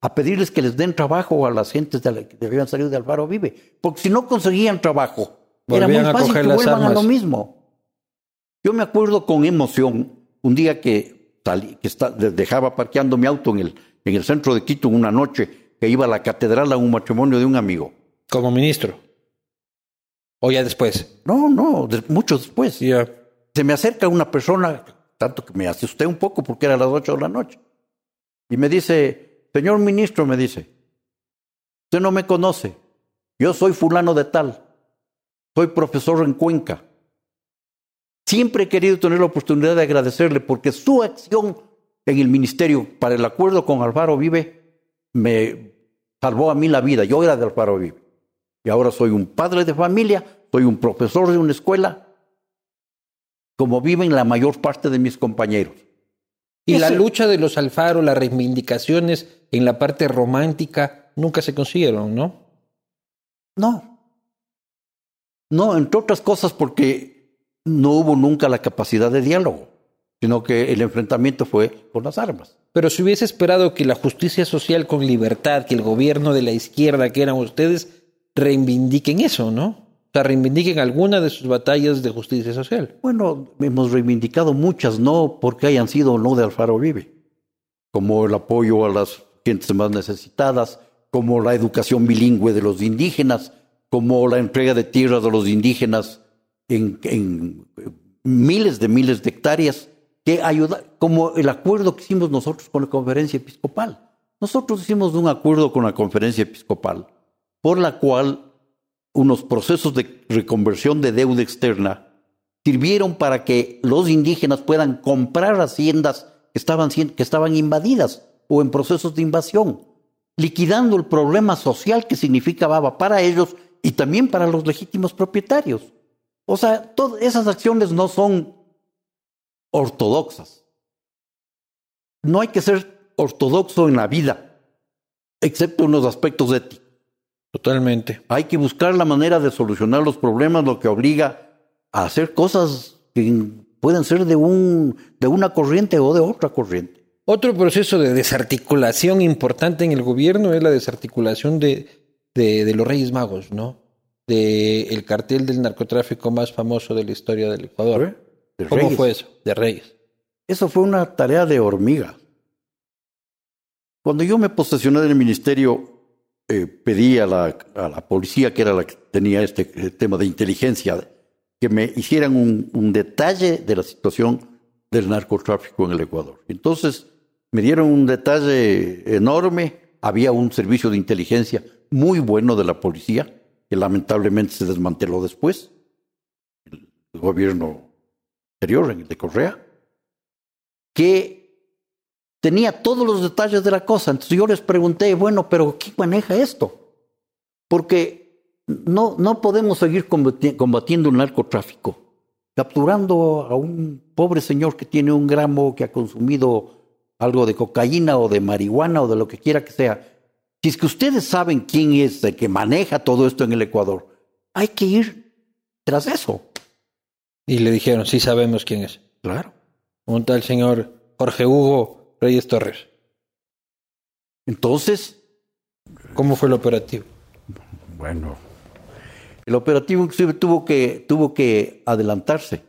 a pedirles que les den trabajo a las gentes de la- que habían salido de Alfaro Vive, porque si no conseguían trabajo, era Volvían muy a fácil coger que las vuelvan a armas. lo mismo. Yo me acuerdo con emoción un día que salí, que está- dejaba parqueando mi auto en el, en el centro de Quito en una noche, que iba a la catedral a un matrimonio de un amigo. Como ministro. O ya después. No, no, de- mucho después. Ya. Se me acerca una persona, tanto que me asusté un poco porque era las ocho de la noche. Y me dice, señor ministro, me dice, usted no me conoce. Yo soy fulano de tal. Soy profesor en Cuenca. Siempre he querido tener la oportunidad de agradecerle porque su acción en el ministerio para el acuerdo con Alvaro Vive me salvó a mí la vida. Yo era de Alvaro Vive. Y ahora soy un padre de familia, soy un profesor de una escuela, como viven la mayor parte de mis compañeros. Y la lucha de los Alfaro, las reivindicaciones en la parte romántica, nunca se consiguieron, ¿no? No. No, entre otras cosas porque no hubo nunca la capacidad de diálogo, sino que el enfrentamiento fue con las armas. Pero si hubiese esperado que la justicia social con libertad, que el gobierno de la izquierda que eran ustedes, reivindiquen eso, ¿no? O sea, reivindiquen alguna de sus batallas de justicia social. Bueno, hemos reivindicado muchas, no porque hayan sido o no de Alfaro Vive, como el apoyo a las gentes más necesitadas, como la educación bilingüe de los indígenas, como la entrega de tierras a los indígenas en, miles de miles de hectáreas, que ayuda, como el acuerdo que hicimos nosotros con la conferencia episcopal. Nosotros hicimos un acuerdo con la conferencia episcopal, por la cual unos procesos de reconversión de deuda externa sirvieron para que los indígenas puedan comprar haciendas que estaban, que estaban invadidas o en procesos de invasión, liquidando el problema social que significaba para ellos y también para los legítimos propietarios. O sea, todas esas acciones no son ortodoxas. No hay que ser ortodoxo en la vida, excepto en los aspectos éticos. Totalmente. Hay que buscar la manera de solucionar los problemas, lo que obliga a hacer cosas que pueden ser de, un, de una corriente o de otra corriente. Otro proceso de desarticulación importante en el gobierno es la desarticulación de, de, de los Reyes Magos, ¿no? De el cartel del narcotráfico más famoso de la historia del Ecuador. De ¿Cómo Reyes. fue eso? De Reyes. Eso fue una tarea de hormiga. Cuando yo me posesioné del ministerio, eh, pedí a la, a la policía, que era la que tenía este eh, tema de inteligencia, que me hicieran un, un detalle de la situación del narcotráfico en el Ecuador. Entonces, me dieron un detalle enorme. Había un servicio de inteligencia muy bueno de la policía, que lamentablemente se desmanteló después, el, gobierno anterior, el de Correa que tenía todos los detalles de la cosa. Entonces yo les pregunté, bueno, pero ¿quién maneja esto? Porque no, no podemos seguir combatiendo el narcotráfico, capturando a un pobre señor que tiene un gramo, que ha consumido algo de cocaína o de marihuana o de lo que quiera que sea. Si es que ustedes saben quién es el que maneja todo esto en el Ecuador, hay que ir tras eso. Y le dijeron, sí sabemos quién es. Claro. Un tal señor Jorge Hugo Reyes Torres. Entonces... ¿Cómo fue el operativo? Bueno, el operativo inclusive tuvo que, tuvo que adelantarse,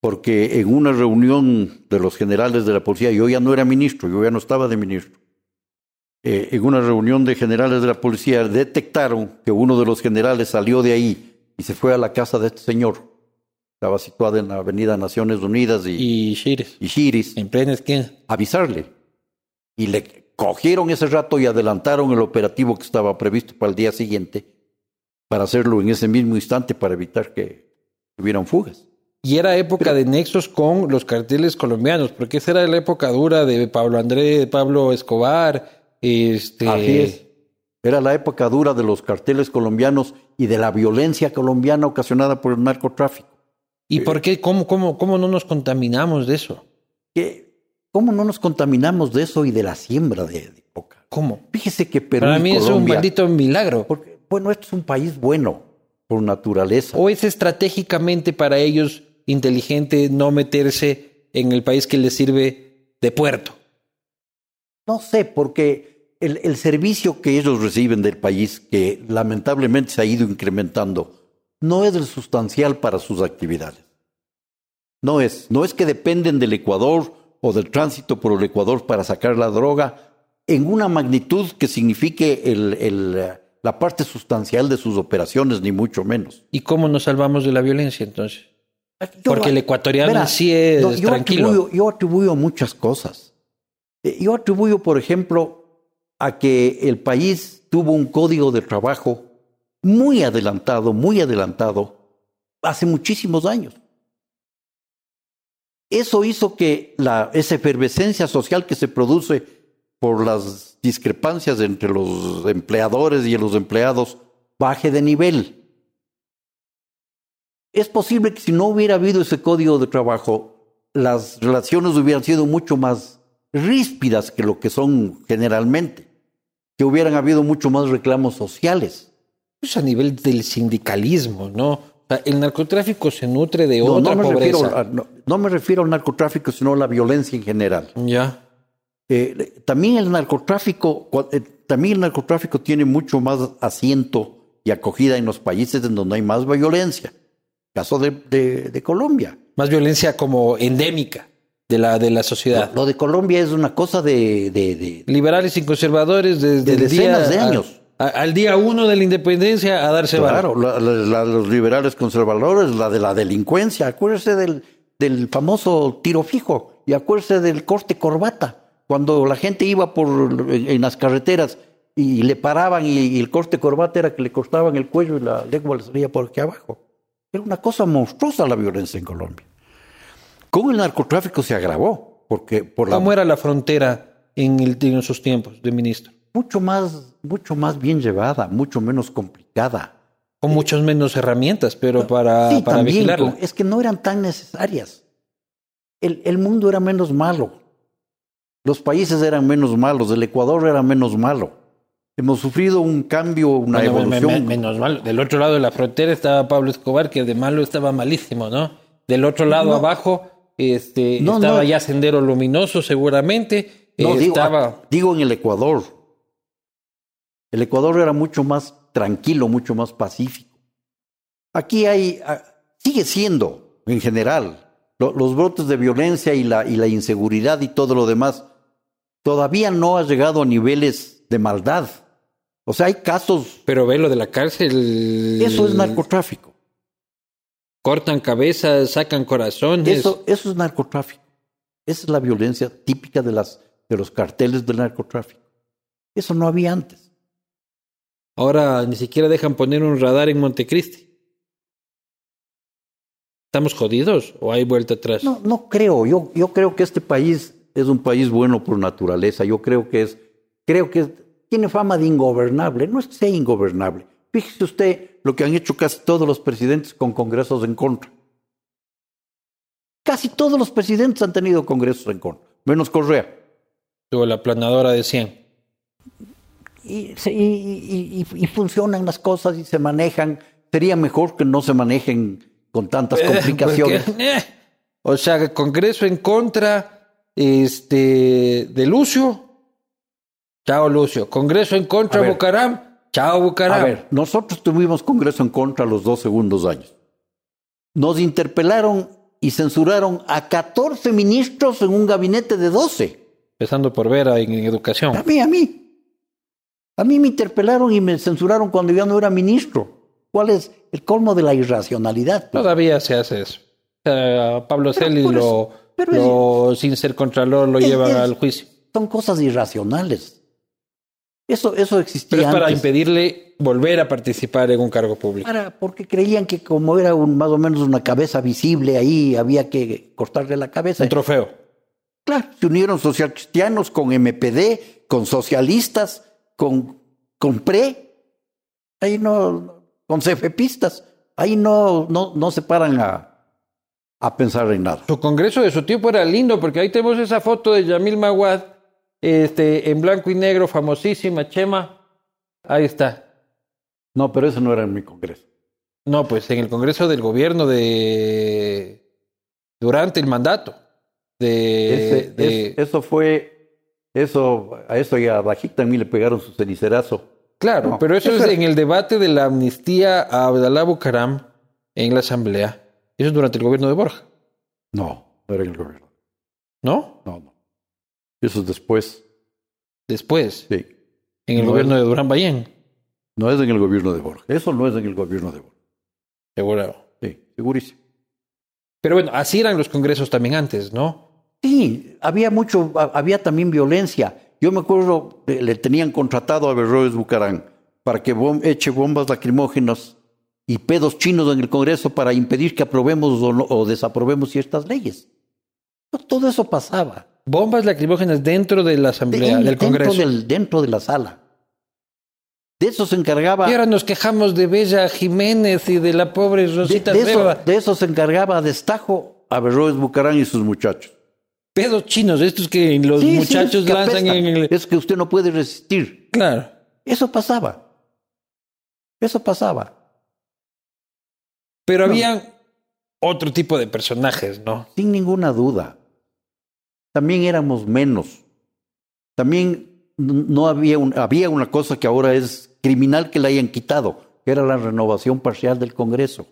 porque en una reunión de los generales de la policía, yo ya no era ministro, yo ya no estaba de ministro, eh, en una reunión de generales de la policía detectaron que uno de los generales salió de ahí y se fue a la casa de este señor. Estaba situada en la avenida Naciones Unidas y, y Chiris. Y Chiris. En plena esquina. Avisarle. Y le cogieron ese rato y adelantaron el operativo que estaba previsto para el día siguiente para hacerlo en ese mismo instante para evitar que hubieran fugas. Y era época de nexos con los carteles colombianos, porque esa era la época dura de Pablo Andrés, de Pablo Escobar. Este... Así es. Era la época dura de los carteles colombianos y de la violencia colombiana ocasionada por el narcotráfico. ¿Y por qué? ¿Cómo, cómo, cómo no nos contaminamos de eso? ¿Cómo no nos contaminamos de eso y de la siembra de, coca? ¿Cómo? Fíjese que Perú Para mí es un maldito milagro. Porque bueno, esto es un país bueno por naturaleza. ¿O es estratégicamente para ellos inteligente no meterse en el país que les sirve de puerto? No sé, porque el, el servicio que ellos reciben del país, que lamentablemente se ha ido incrementando, no es el sustancial para sus actividades. No es, no es que dependen del Ecuador o del tránsito por el Ecuador para sacar la droga en una magnitud que signifique el, el la parte sustancial de sus operaciones, ni mucho menos. ¿Y cómo nos salvamos de la violencia entonces? Porque el ecuatoriano sí es yo tranquilo. Atribuyo, yo atribuyo muchas cosas. Eh, yo atribuyo, por ejemplo, a que el país tuvo un código de trabajo muy adelantado, muy adelantado, hace muchísimos años. Eso hizo que la, esa efervescencia social que se produce por las discrepancias entre los empleadores y los empleados baje de nivel. Es posible que si no hubiera habido ese código de trabajo, las relaciones hubieran sido mucho más ríspidas que lo que son generalmente, que hubieran habido mucho más reclamos sociales. Pues a nivel del sindicalismo, ¿no? el narcotráfico se nutre de otra no pobreza. no, me refiero al narcotráfico, sino a la violencia en general. Ya. Eh, también el narcotráfico, eh, también el narcotráfico tiene mucho más asiento y acogida en los países en donde hay más violencia. Caso de, Colombia. Más violencia como endémica de la, de la sociedad. Lo, de Colombia es una cosa de... Liberales y conservadores desde decenas de años. al día uno de la independencia a darse Claro, los liberales conservadores, la de la delincuencia. Acuérdese del, del famoso tiro fijo y acuérdese del corte corbata cuando la gente iba por en las carreteras y le paraban y, el corte corbata era que le cortaban el cuello y la lengua le salía por aquí abajo. Era una cosa monstruosa la violencia en Colombia. Con el narcotráfico se agravó, porque por ¿Cómo era la frontera en, el, en esos tiempos de ministro? Mucho más, mucho más bien llevada, mucho menos complicada. Con muchas menos herramientas, pero para, sí, para también, vigilarla. Es que no eran tan necesarias. El, el mundo era menos malo. Los países eran menos malos, el Ecuador era menos malo. Hemos sufrido un cambio, una evolución. menos malo. Del otro lado de la frontera estaba Pablo Escobar, que de malo estaba malísimo, ¿no? Del otro lado abajo este, estaba ya Sendero Luminoso, seguramente. No, digo, estaba... digo en el Ecuador. El Ecuador era mucho más tranquilo, mucho más pacífico. Aquí hay, ah, sigue siendo, en general, los brotes de violencia y la, y la inseguridad y todo lo demás todavía no ha llegado a niveles de maldad. O sea, hay casos. Pero ve lo de la cárcel. Eso es narcotráfico. Cortan cabezas, sacan corazones. Eso, eso es narcotráfico. Esa es la violencia típica de, las, de los carteles del narcotráfico. Eso no había antes. Ahora ni siquiera dejan poner un radar en Montecristi. ¿Estamos jodidos o hay vuelta atrás? No, no creo. Yo, yo creo que este país es un país bueno por naturaleza. Yo creo que es, creo que tiene fama de ingobernable. No es que sea ingobernable, Fíjese usted lo que han hecho casi todos los presidentes con congresos en contra. Casi todos los presidentes han tenido congresos en contra, menos Correa. Tuvo la planadora de 100. Y, y, y, y, funcionan las cosas y se manejan. Sería mejor que no se manejen con tantas complicaciones. Porque, eh, o sea, Congreso en contra este, de Lucio. Chao, Lucio. Congreso en contra de Bucaram. Chao, Bucaram. A ver, nosotros tuvimos Congreso en contra los dos segundos años. Nos interpelaron y censuraron a 14 ministros en un gabinete de 12. Empezando por Vera en educación. A mí, a mí. A mí me interpelaron y me censuraron cuando yo no era ministro. ¿Cuál es el colmo de la irracionalidad? Pues? Todavía se hace eso. Sea, Pablo Celi lo, lo, sin ser contralor lo lleva al juicio. Son cosas irracionales. Eso, eso existía. Pero es para antes. impedirle volver a participar en un cargo público. Para, porque creían que como era un, más o menos una cabeza visible ahí, había que cortarle la cabeza. Un trofeo. Claro, se unieron socialcristianos con MPD, con socialistas, con, con PRE, ahí no, con CFPistas, ahí no, no, no se paran a, a pensar en nada. Su congreso de su tiempo era lindo, porque ahí tenemos esa foto de Yamil Maguad, este, en blanco y negro, famosísima, Chema. Ahí está. No, pero eso no era en mi congreso. No, pues en el congreso del gobierno de durante el mandato. De, Ese- de- es- eso fue, eso, a eso y a Bajik también le pegaron su cenicerazo. Claro, No, pero eso, eso es en el debate de la amnistía a Abdalá Bucaram en la asamblea. Eso es durante el gobierno de Borja, No, no era en el gobierno. ¿no? No, no. Eso es después. Después, Sí. en el No, gobierno es- de Durán Ballén, No es en el gobierno de Borja. Eso no es en el gobierno de Borja. seguro. Sí, segurísimo. Pero bueno, así eran los congresos también antes, ¿no? Sí, había mucho, ha- había también violencia. Yo me acuerdo, eh, le tenían contratado a Berroes Bucarán para que bom- eche bombas lacrimógenas y pedos chinos en el Congreso para impedir que aprobemos o, no- o desaprobemos ciertas leyes. Todo eso pasaba. Bombas lacrimógenas dentro de la asamblea, del congreso. Dentro, del- dentro de la sala. De eso se encargaba. Y ahora nos quejamos de Bella Jiménez y de la pobre Rosita de eso, de eso se encargaba destajo a Berroes Bucarán y sus muchachos. Pedos chinos, estos que los Sí, sí, muchachos que lanzan apestan. en el... Es que usted no puede resistir. Claro. Eso pasaba. Eso pasaba. Pero No. había otro tipo de personajes, ¿no? Sin ninguna duda. También éramos menos. También no había, un- había una cosa que ahora es criminal que la hayan quitado, que era la renovación parcial del Congreso.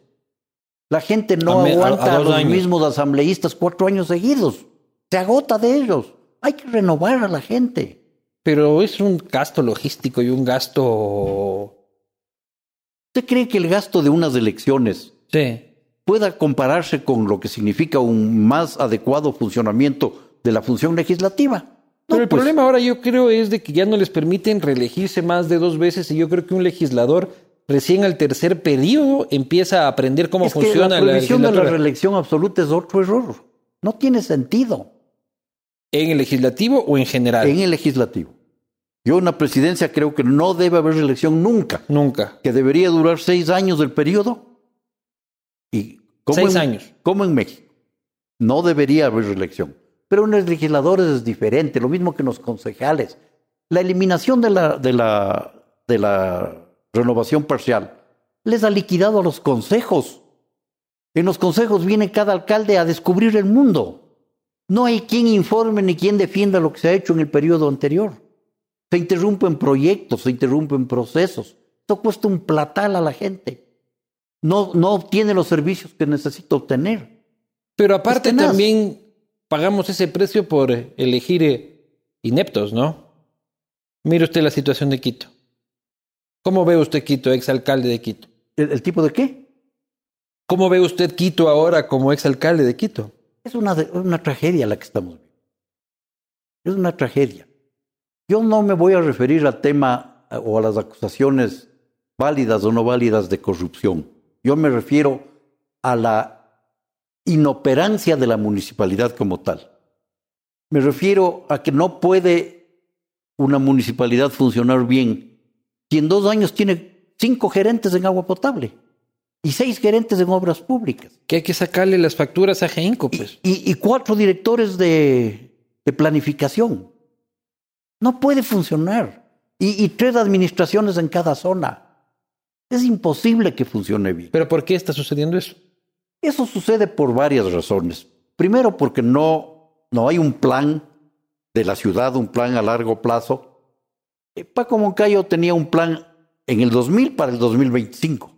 La gente no A me- a- aguanta a los años. mismos asambleístas cuatro años seguidos. Se agota de ellos. Hay que renovar a la gente. Pero es un gasto logístico y un gasto... ¿Usted cree que el gasto de unas elecciones Sí. pueda compararse con lo que significa un más adecuado funcionamiento de la función legislativa? No, Pero el pues, problema ahora yo creo es de que ya no les permiten reelegirse más de dos veces y yo creo que un legislador recién al tercer periodo empieza a aprender cómo es que funciona la la prohibición de la reelección absoluta es otro error. No tiene sentido ¿En el legislativo o en general? en el legislativo. Yo en la presidencia creo que no debe haber reelección nunca, Nunca. que debería durar seis años del periodo. Y Seis en- años. Como en México. No debería haber reelección. Pero en los legisladores es diferente, lo mismo que en los concejales. La eliminación de la, de la, de la renovación parcial les ha liquidado a los consejos. En los consejos viene cada alcalde a descubrir el mundo. No hay quien informe ni quien defienda lo que se ha hecho en el periodo anterior. Se interrumpen proyectos, se interrumpen procesos. Esto cuesta un platal a la gente. No, no obtiene los servicios que necesita obtener. Pero aparte también pagamos ese precio por elegir eh, ineptos, ¿no? Mire usted la situación de Quito. ¿Cómo ve usted Quito, exalcalde de Quito? ¿El, el tipo de qué? ¿Cómo ve usted Quito ahora como exalcalde de Quito? Es una, una tragedia la que estamos viendo. Es una tragedia. Yo no me voy a referir al tema eh, o a las acusaciones válidas o no válidas de corrupción. Yo me refiero a la inoperancia de la municipalidad como tal. Me refiero a que no puede una municipalidad funcionar bien si en dos años tiene cinco gerentes en agua potable y seis gerentes en obras públicas. Que hay que sacarle las facturas a Genco, pues. Y, y cuatro directores de, de, planificación. No puede funcionar. Y, y tres administraciones en cada zona. Es imposible que funcione bien. ¿Pero por qué está sucediendo eso? Eso sucede por varias razones. Primero, porque no, no hay un plan de la ciudad, un plan a largo plazo. Eh, Paco Moncayo tenía un plan en el 2000 para el 2025.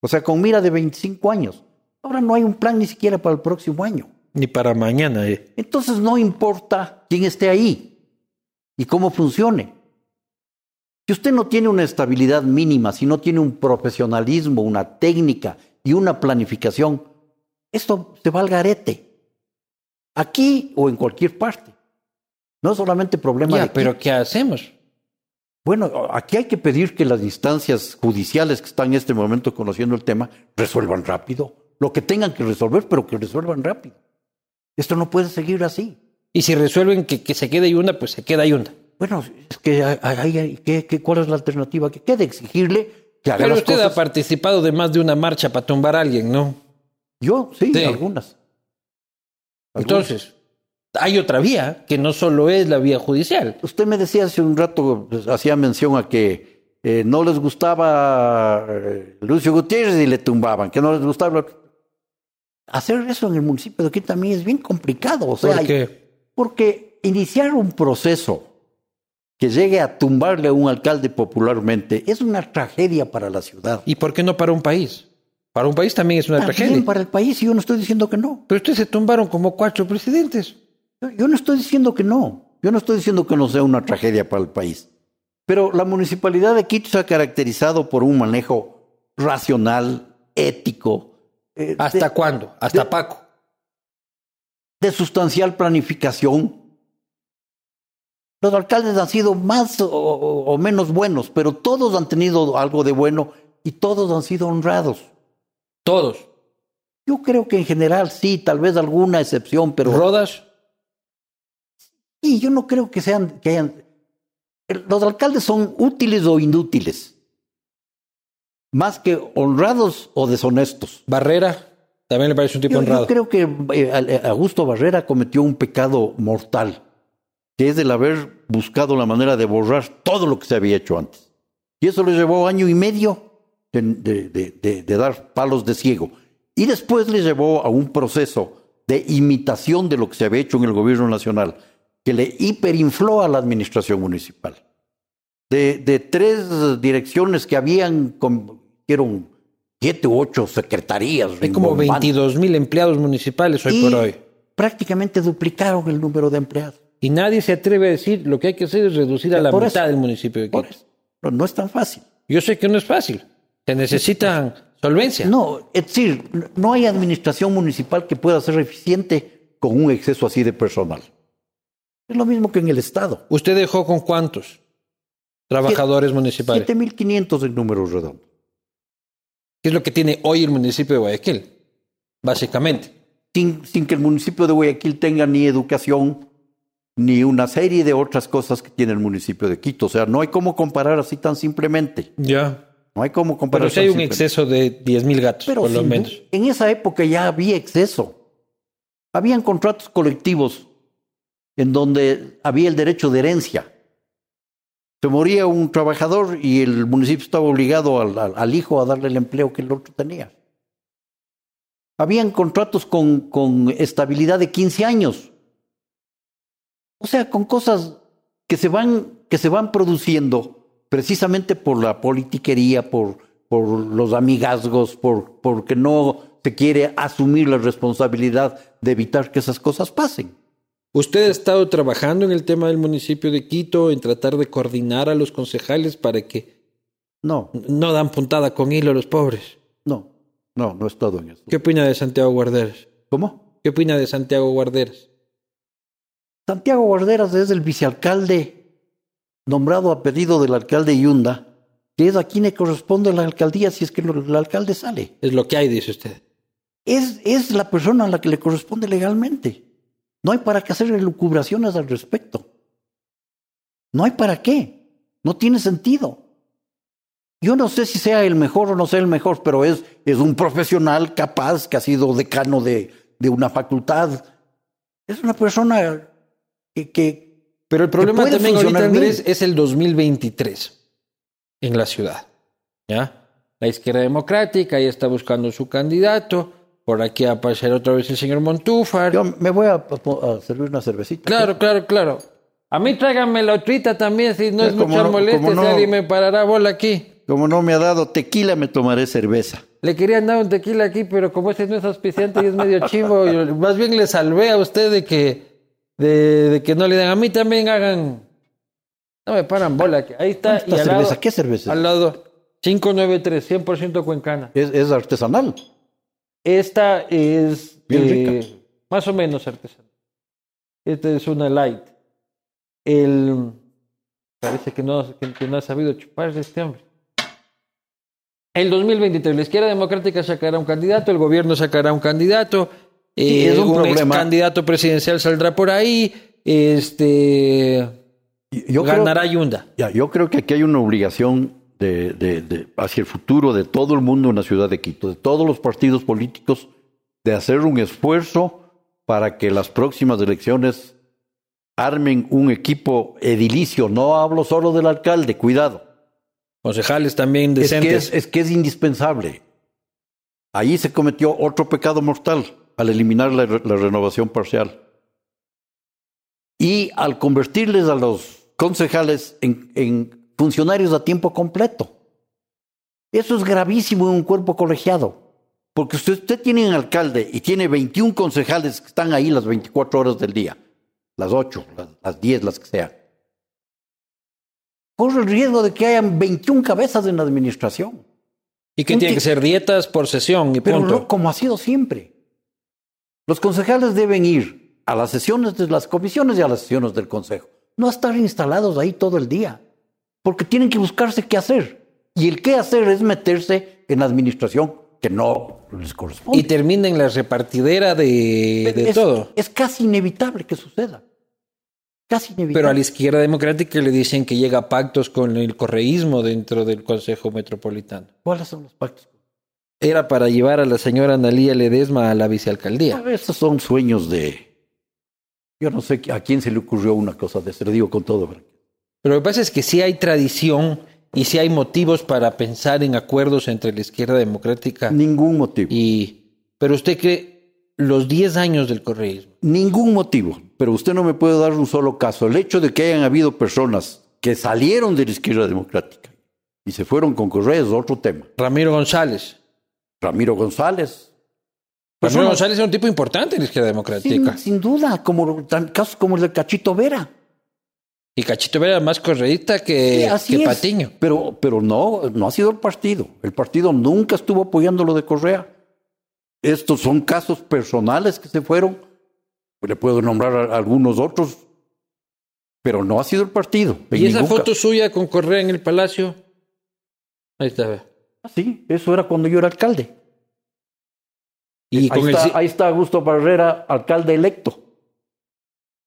O sea, con mira de 25 años. Ahora no hay un plan ni siquiera para el próximo año. Ni para mañana. Eh. Entonces no importa quién esté ahí y cómo funcione. Si usted no tiene una estabilidad mínima, si no tiene un profesionalismo, una técnica y una planificación, esto se va al garete. Aquí o en cualquier parte. No es solamente problema ya, de. Pero ¿qué hacemos? Bueno, aquí hay que pedir que las instancias judiciales que están en este momento conociendo el tema resuelvan rápido. Lo que tengan que resolver, pero que resuelvan rápido. Esto no puede seguir así. Y si resuelven que, que se quede Yunda, pues se queda Yunda. Bueno, es que hay, hay, ¿qué, qué, cuál es la alternativa? Que quede exigirle que Pero usted cosas. ha participado de más de una marcha para tumbar a alguien, ¿no? Yo, sí, Sí. algunas. Entonces, hay otra vía que no solo es la vía judicial. Usted me decía hace un rato, pues, hacía mención a que eh, no les gustaba eh, Lucio Gutiérrez y le tumbaban, que no les gustaba. Hacer eso en el municipio de aquí también es bien complicado. O sea, ¿Por hay- qué? porque iniciar un proceso que llegue a tumbarle a un alcalde popularmente es una tragedia para la ciudad. ¿Y por qué no para un país? Para un país también es una También tragedia. para el país, y yo no estoy diciendo que no. Pero ustedes se tumbaron como cuatro presidentes. Yo, yo no estoy diciendo que no. Yo no estoy diciendo que no sea una tragedia para el país. Pero la municipalidad de Quito se ha caracterizado por un manejo racional, ético, eh, ¿Hasta de, cuándo? Hasta de- Paco. de sustancial planificación. Los alcaldes han sido más o, menos buenos, pero todos han tenido algo de bueno y todos han sido honrados. Todos. Yo creo que en general sí, tal vez alguna excepción, pero Rodas, Y yo no creo que sean, que hayan. Los alcaldes son útiles o inútiles. Más que honrados o deshonestos. Barrera, también le parece un tipo Yo, yo honrado. creo que eh, Augusto Barrera cometió un pecado mortal, que es el haber buscado la manera de borrar todo lo que se había hecho antes. Y eso le llevó año y medio de, de- de- de- de dar palos de ciego. Y después le llevó a un proceso de imitación de lo que se había hecho en el gobierno nacional, que le hiperinfló a la administración municipal. De, tres direcciones que habían, eran siete u ocho secretarías. Hay como rimbombantes. 22 mil empleados municipales hoy Y por hoy. prácticamente duplicaron el número de empleados. Y nadie se atreve a decir lo que hay que hacer es reducir a la Por mitad eso. del municipio de Quito. No, no es tan fácil. Yo sé que no es fácil. Se necesitan solvencia. No, es decir, no hay administración municipal que pueda ser eficiente con un exceso así de personal. Es lo mismo que en el Estado. ¿Usted dejó con cuántos trabajadores municipales? 7.500 en números redondos. ¿Qué es lo que tiene hoy el municipio de Guayaquil? Básicamente. Sin, sin que el municipio de Guayaquil tenga ni educación, ni una serie de otras cosas que tiene el municipio de Quito. O sea, no hay cómo comparar así tan simplemente. Ya. No hay cómo comparar Pero si hay un exceso de 10 mil gatos, Pero por lo menos. en esa época ya había exceso. Habían contratos colectivos en donde había el derecho de herencia. Se moría un trabajador y el municipio estaba obligado al, al- al hijo a darle el empleo que el otro tenía. Habían contratos con, con estabilidad de 15 años. O sea, con cosas que se van, que se van produciendo precisamente por la politiquería, por, por los amigazgos, por, porque no se quiere asumir la responsabilidad de evitar que esas cosas pasen. ¿Usted ha estado trabajando en el tema del municipio de Quito, en tratar de coordinar a los concejales para que No, no dan puntada con hilo a los pobres? no, no, no he estado en eso. ¿Qué opina de Santiago Guarderas? ¿Cómo? ¿Qué opina de Santiago Guarderas? Santiago Guarderas es el vicealcalde nombrado a pedido del alcalde Yunda, que es a quien le corresponde la alcaldía si es que el alcalde sale. Es lo que hay, dice usted. Es, es la persona a la que le corresponde legalmente. No hay para qué hacer elucubraciones al respecto. No hay para qué. No tiene sentido. yo no sé si sea el mejor o no sea el mejor, pero es, es un profesional capaz que ha sido decano de, de una facultad. Es una persona que... que pero el problema puede también ahorita, bien. Andrés, es el 2023 en la ciudad. ¿Ya? La izquierda democrática ya está buscando su candidato. Por aquí va a aparecer otra vez el señor Montúfar. yo me voy a, a servir una cervecita. Claro, claro, claro. A mí tráiganme la otrita también, si no es mucha no- molestia, no- alguien me parará bola aquí. Como no me ha dado tequila, me tomaré cerveza. Le querían dar un tequila aquí, pero como ese no es auspiciante y es medio chimbo, yo más bien le salvé a usted de que, de, de que no le den. A mí también hagan. No me paran bola. aquí. Ahí está. ¿Esta y al cerveza? lado- ¿Qué cerveza? Al lado, 593, 100% cuencana. Es, es artesanal. Esta es Bien eh, rica. más o menos artesanal. Esta es una light. El parece que no, que, que no ha sabido chupar este hombre. El 2023, la izquierda democrática sacará un candidato, el gobierno sacará un candidato, eh, es un un, ex candidato presidencial saldrá por ahí, este Yo creo- ganará Yunda. Ya, yo creo que aquí hay una obligación de, de- de- hacia el futuro de todo el mundo en la ciudad de Quito, de todos los partidos políticos, de hacer un esfuerzo para que las próximas elecciones armen un equipo edilicio. No hablo solo del alcalde, cuidado. Concejales también Es que decentes. es, es que es indispensable. Ahí se cometió otro pecado mortal al eliminar la, re- la renovación parcial. Y al convertirles a los concejales en, en funcionarios a tiempo completo. Eso es gravísimo en un cuerpo colegiado. Porque usted, usted tiene un alcalde y tiene 21 concejales que están ahí las 24 horas del día, las 8, las, las 10, las que sean. Corre el riesgo de que hayan 21 cabezas en la administración. y que un tiene ti- que ser dietas por sesión y Pero punto. no como ha sido siempre. Los concejales deben ir a las sesiones de las comisiones y a las sesiones del consejo. No estar instalados ahí todo el día. Porque tienen que buscarse qué hacer. Y el qué hacer es meterse en la administración que no les corresponde. y termina en la repartidera de, de es, todo. es casi inevitable que suceda. Casi inevitable. Pero a la izquierda democrática le dicen que llega a pactos con el correísmo dentro del Consejo Metropolitano. ¿Cuáles son los pactos? Era para llevar a la señora Analía Ledesma a la vicealcaldía. No, Esos son sueños de... Yo no sé a quién se le ocurrió una cosa de eso, le digo con todo. Pero lo que pasa es que sí hay tradición y sí hay motivos para pensar en acuerdos entre la izquierda democrática Ningún motivo. y... Pero usted cree los 10 años del correísmo. Ningún motivo. Pero usted no me puede dar un solo caso. El hecho de que hayan habido personas que salieron de la izquierda democrática y se fueron con Correa es otro tema. Ramiro González. Ramiro González. Ramiro Personas- González era un tipo importante en la izquierda democrática. sin, sin duda, como casos como el de Cachito Vera. Y Cachito era más correísta Sí, que, es. Patiño. Pero, pero no, no ha sido el partido. El partido nunca estuvo apoyando lo de Correa. Estos son casos personales que se fueron. Le puedo nombrar a algunos otros, pero no ha sido el partido. ¿Y esa foto caso. suya con Correa en el palacio? Ahí está, Sí, eso era cuando yo era alcalde. Y ahí, el está, ahí está Augusto Barrera, alcalde electo.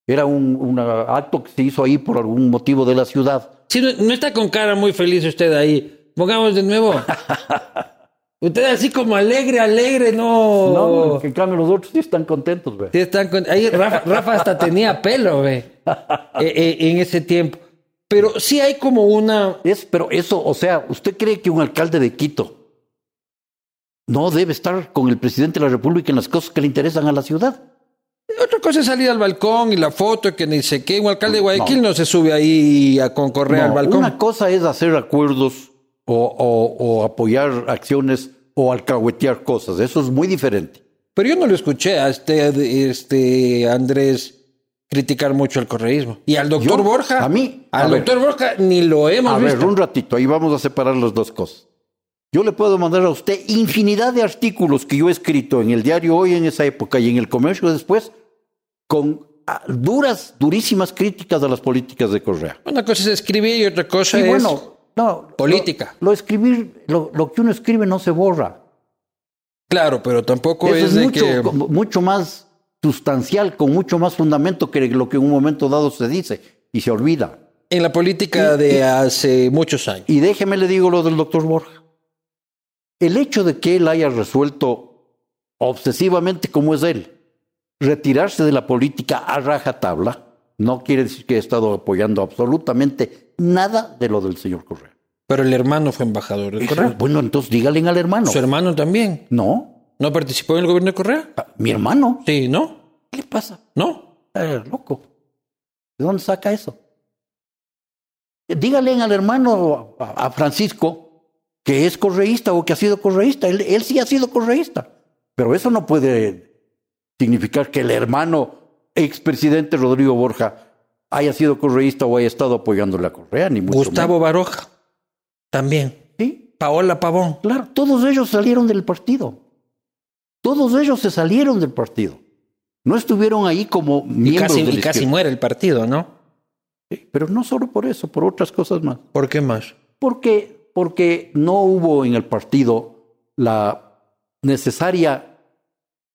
Era un, un acto que se hizo ahí por algún motivo de la ciudad. Sí, no, no está con cara muy feliz usted ahí. Pongamos de nuevo. *laughs* usted así como alegre, alegre, no. No, en cambio los otros sí están contentos, ve. Sí están con- Ahí Rafa, Rafa hasta tenía pelo. Eh, *laughs* eh, en ese tiempo. Pero sí hay como una. Es, pero eso, o sea, ¿usted cree que un alcalde de Quito no debe estar con el presidente de la República en las cosas que le interesan a la ciudad? Otra cosa es salir al balcón y la foto que ni sé qué. Un alcalde de Guayaquil no, se sube ahí a con Correa al balcón. Una cosa es hacer acuerdos o, o- o apoyar acciones o alcahuetear cosas. Eso es muy diferente. Pero yo no lo escuché a este, este Andrés criticar mucho al correísmo. Y al doctor Yo, Borja. a mí, a Al ver. doctor Borja ni lo hemos A visto. ver, un ratito, ahí vamos a separar las dos cosas. Yo le puedo mandar a usted infinidad de artículos que yo he escrito en el diario hoy en esa época y en el comercio después, con ah, duras, durísimas críticas a las políticas de Correa. Una cosa es escribir y otra cosa Y es. bueno, no, política. Lo, lo escribir, lo, lo que uno escribe no se borra. Claro, pero tampoco Eso es, es de mucho, que. mucho más sustancial, con mucho más fundamento que lo que en un momento dado se dice y se olvida. en la política de hace muchos años. Y déjeme le digo lo del doctor Borja. El hecho de que él haya resuelto obsesivamente como es él, retirarse de la política a rajatabla, no quiere decir que he estado apoyando absolutamente nada de lo del señor Correa. Pero el hermano fue embajador de Correa. Bueno, entonces dígale al hermano. Su hermano también. No. ¿No participó en el gobierno de Correa? Ah, Mi hermano. Sí, ¿no? ¿Qué le pasa? ¿No? Eh, loco. ¿De dónde saca eso? Dígale al hermano, a, a Francisco, que es correísta o que ha sido correísta. Él, él sí ha sido correísta. Pero eso no puede significar que el hermano expresidente Rodrigo Borja haya sido correísta o haya estado apoyándole a Correa, ni mucho Gustavo menos. Baroja. También. Sí, Paola Pavón. claro, todos ellos salieron del partido. Todos ellos se salieron del partido. No estuvieron ahí como Y miembros casi, de la y casi izquierda. muere el partido, ¿no? Sí, Pero no solo por eso, por otras cosas más. ¿Por qué más? Porque, porque no hubo en el partido la necesaria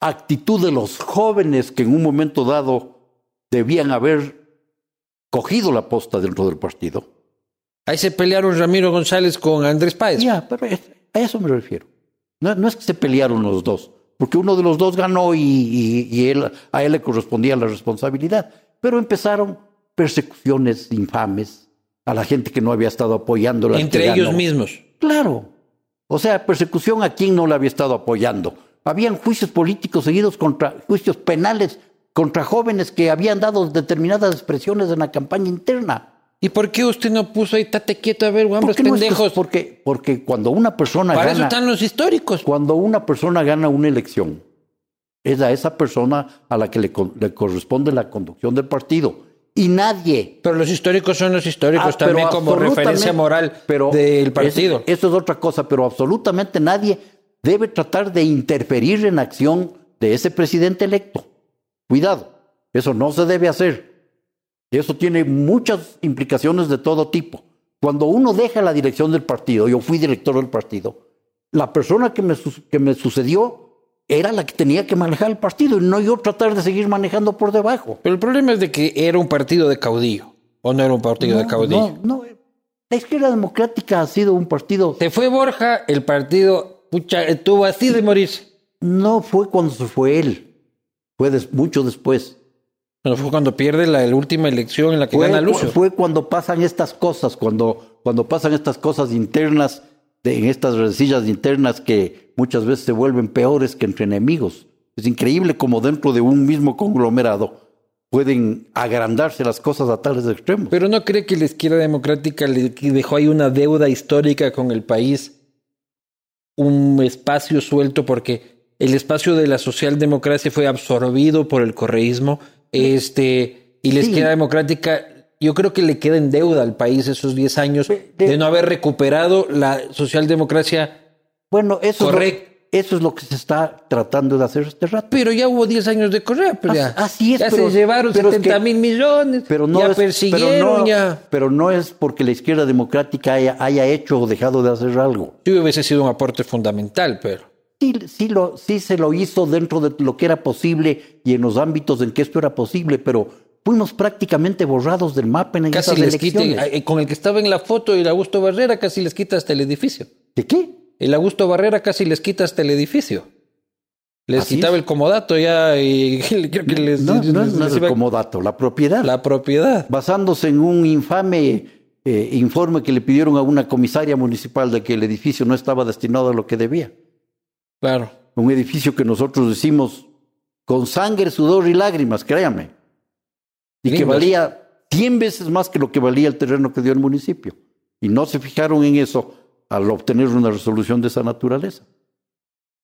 actitud de los jóvenes que en un momento dado debían haber cogido la posta dentro del partido. Ahí se pelearon Ramiro González con Andrés Páez. Ya, pero a eso me refiero. No, no es que se pelearon los dos, porque uno de los dos ganó y, y- y él, a él le correspondía la responsabilidad. Pero empezaron persecuciones infames a la gente que no había estado apoyando. Entre ellos mismos. Claro. O sea, persecución a quien no le había estado apoyando. Habían juicios políticos seguidos contra juicios penales contra jóvenes que habían dado determinadas expresiones en la campaña interna. ¿Y por qué usted no puso ahí, tate quieto, a ver, ¿Por hombres qué no es que- pendejos? porque, porque cuando una persona Para eso gana, están los históricos. cuando una persona gana una elección, es a esa persona a la que le, le corresponde la conducción del partido. Y nadie Pero los históricos son los históricos Ah, también como referencia moral pero del partido. eso es otra cosa, pero absolutamente nadie debe tratar de interferir en acción de ese presidente electo. Cuidado, eso no se debe hacer. Eso tiene muchas implicaciones de todo tipo. Cuando uno deja la dirección del partido, yo fui director del partido, la persona que me, que me sucedió era la que tenía que manejar el partido y no yo tratar de seguir manejando por debajo. Pero el problema es de que era un partido de caudillo. ¿O no era un partido de caudillo? No, no, la izquierda democrática ha sido un partido Se fue Borja, el partido pucha, estuvo así de morirse. No fue cuando se fue él, fue des- mucho después. Bueno, fue cuando pierde la, la última elección en la que Fue, gana Lucio. fue cuando pasan estas cosas, cuando, cuando pasan estas cosas internas, de, en estas rencillas internas que muchas veces se vuelven peores que entre enemigos. Es increíble como dentro de un mismo conglomerado pueden agrandarse las cosas a tales extremos. Pero no cree que la izquierda democrática le dejó ahí una deuda histórica con el país, un espacio suelto, porque el espacio de la socialdemocracia fue absorbido por el correísmo, este, y la Sí. izquierda democrática, yo creo que le queda en deuda al país esos 10 años de- de no haber recuperado la socialdemocracia, Bueno, eso es, Correcto. lo, eso es lo que se está tratando de hacer este rato. pero ya hubo 10 años de Correa, pues ya, Así es, ya pero- se llevaron pero es 70 que- mil millones, Pero no ya es, persiguieron, pero no, ya. pero no es porque la izquierda democrática haya, haya hecho o dejado de hacer algo. Sí hubiese sido un aporte fundamental, pero... Sí, sí, lo, sí se lo hizo dentro de lo que era posible y en los ámbitos en que esto era posible, pero fuimos prácticamente borrados del mapa en Casi esas les elecciones. con el que estaba en la foto, el Augusto Barrera, casi les quita hasta el edificio. ¿De qué? El Augusto Barrera casi les quita hasta el edificio. Les Así quitaba es. el comodato ya y *laughs* creo que les, No, no, les- no les es el comodato, la propiedad. la propiedad. Basándose en un infame eh, informe que le pidieron a una comisaria municipal de que el edificio no estaba destinado a lo que debía. Claro. Un edificio que nosotros decimos con sangre, sudor y lágrimas, créame. Y que valía 100 veces más que lo que valía el terreno que dio el municipio. Y no se fijaron en eso al obtener una resolución de esa naturaleza.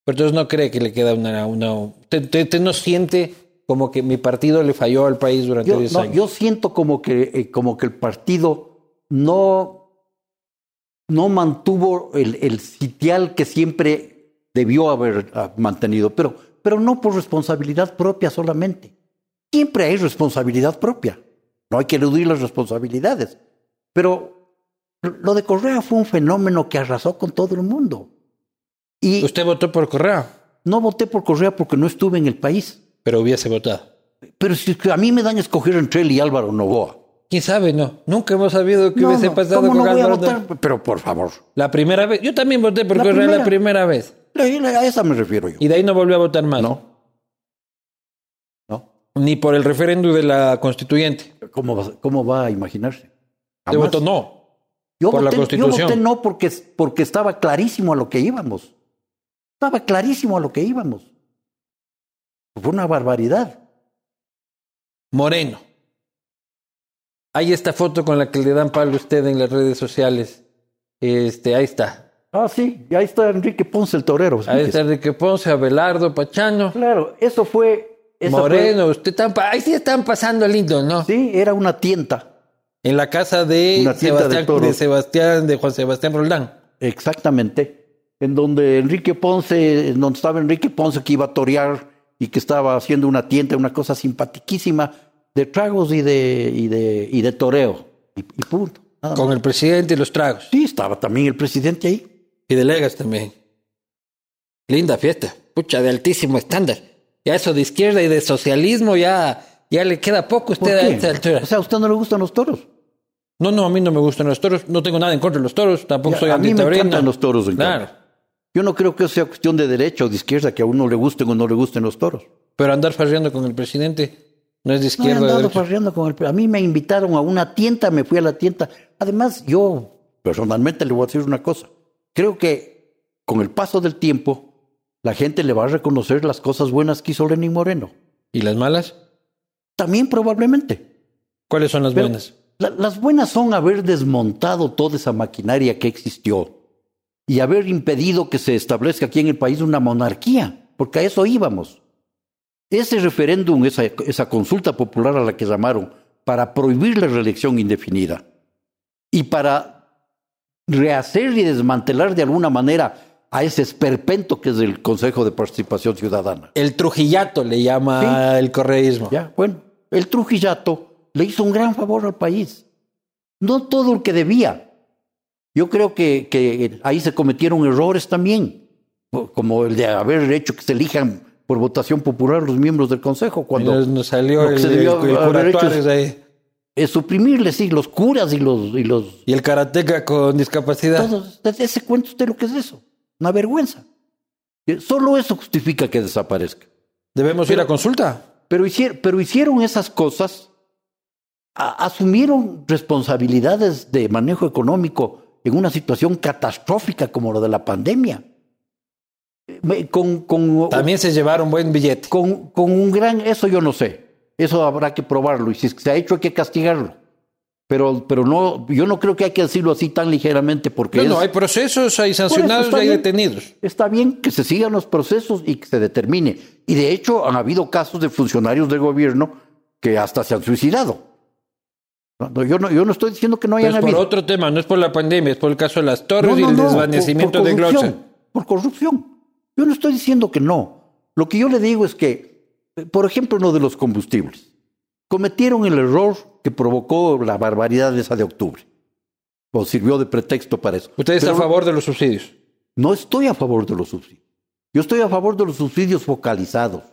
Pero entonces no cree que le queda una... una usted- usted no siente como que mi partido le falló al país durante Yo, 10 no, años. yo siento como que, eh, como que el partido no, no mantuvo el, el sitial que siempre debió haber ah, mantenido, pero, pero no por responsabilidad propia solamente. Siempre hay responsabilidad propia. No hay que eludir las responsabilidades. Pero lo de Correa fue un fenómeno que arrasó con todo el mundo. Y Usted votó por Correa, no voté por Correa porque no estuve en el país. pero hubiese votado. Pero si a mí me dan a escoger entre él y Álvaro Novoa, ¿Quién sabe? No. Nunca hemos sabido qué No, hubiese pasado ¿cómo con no votar? Pero por favor. La primera vez. Yo también voté por La correo la primera vez. A esa me refiero yo. Y de ahí no volvió a votar más. No. No. Ni por el referéndum de la constituyente. ¿Cómo va, cómo va a imaginarse? Votó no. Yo por la voté, Constitución. Yo voté no porque, porque estaba clarísimo a lo que íbamos. Estaba clarísimo a lo que íbamos. Fue una barbaridad. Moreno. Hay esta foto con la que le dan palo a usted en las redes sociales. Este, ahí está. Ah, sí, y ahí está Enrique Ponce el torero. Ahí está Enrique Ponce, Abelardo, Pachano. Claro, eso fue. esa Moreno, usted están, ahí sí están pasando lindo, ¿no? sí, era una tienda. En la casa de de Sebastián, toros. de Sebastián, de Juan Sebastián Roldán. Exactamente. En donde Enrique Ponce, en donde estaba Enrique Ponce que iba a torear y que estaba haciendo una tienda, una cosa simpatiquísima de tragos y de, y de, y de toreo. Y, y punto. Con el presidente y los tragos. Sí, estaba también el presidente ahí. Y delegas también. Linda fiesta. Pucha, de altísimo estándar. Ya eso de izquierda y de socialismo ya, ya le queda poco a ¿Por usted a esta altura. O sea, ¿a usted no le gustan los toros? No, no, a mí no me gustan los toros. No tengo nada en contra de los toros. Tampoco Ya, soy a mí me antitaurino. encantan los toros, en Claro. cambio. Yo no creo que sea cuestión de derecha o de izquierda que a uno le gusten o no le gusten los toros. Pero andar farreando con el presidente no es de No he izquierda o de andado farreando con el... A mí me invitaron a una tienda, me fui a la tienda. Además, yo personalmente le voy a decir una cosa. Creo que con el paso del tiempo, la gente le va a reconocer las cosas buenas que hizo Lenín Moreno. ¿Y las malas? También probablemente. ¿Cuáles son las Pero buenas? la- las buenas son haber desmontado toda esa maquinaria que existió y haber impedido que se establezca aquí en el país una monarquía, porque a eso íbamos. Ese referéndum, esa, esa consulta popular a la que llamaron, para prohibir la reelección indefinida y para rehacer y desmantelar de alguna manera a ese esperpento que es el Consejo de Participación Ciudadana. El trujillato le llama el correísmo. Ya, bueno, el Trujillato le hizo un gran favor al país. No todo el que debía. Yo creo que, que ahí se cometieron errores también, como el de haber hecho que se elijan por votación popular los miembros del Consejo, cuando Nos, salió el- el es- ahí. es suprimirles, sí, los curas y los... Y los Y el karateca con discapacidad. todos, ese cuento usted lo que es eso, una vergüenza. Solo eso justifica que desaparezca. Debemos ir a consulta. Pero, hicier- pero hicieron esas cosas, a- asumieron responsabilidades de manejo económico en una situación catastrófica como la de la pandemia. Con, con, También se llevaron buen billete. con, con un gran, eso yo no sé, eso habrá que probarlo y si se ha hecho hay que castigarlo. Pero, pero no, yo no creo que hay que decirlo así tan ligeramente porque No, es- no, hay procesos, hay sancionados y hay bien. detenidos. Está bien que se sigan los procesos y que se determine. Y de hecho han habido casos de funcionarios del gobierno que hasta se han suicidado. No, yo, no, yo no estoy diciendo que no Pero hayan es por otro tema, no es por la pandemia, es por el caso de las torres No, y el desvanecimiento por- por de Glosa. Por corrupción. Yo no estoy diciendo que no. Lo que yo le digo es que, por ejemplo, en lo de los combustibles, cometieron el error que provocó la barbaridad esa de octubre. O sirvió de pretexto para eso. Usted está Pero- a favor de los subsidios. No estoy a favor de los subsidios. Yo estoy a favor de los subsidios focalizados.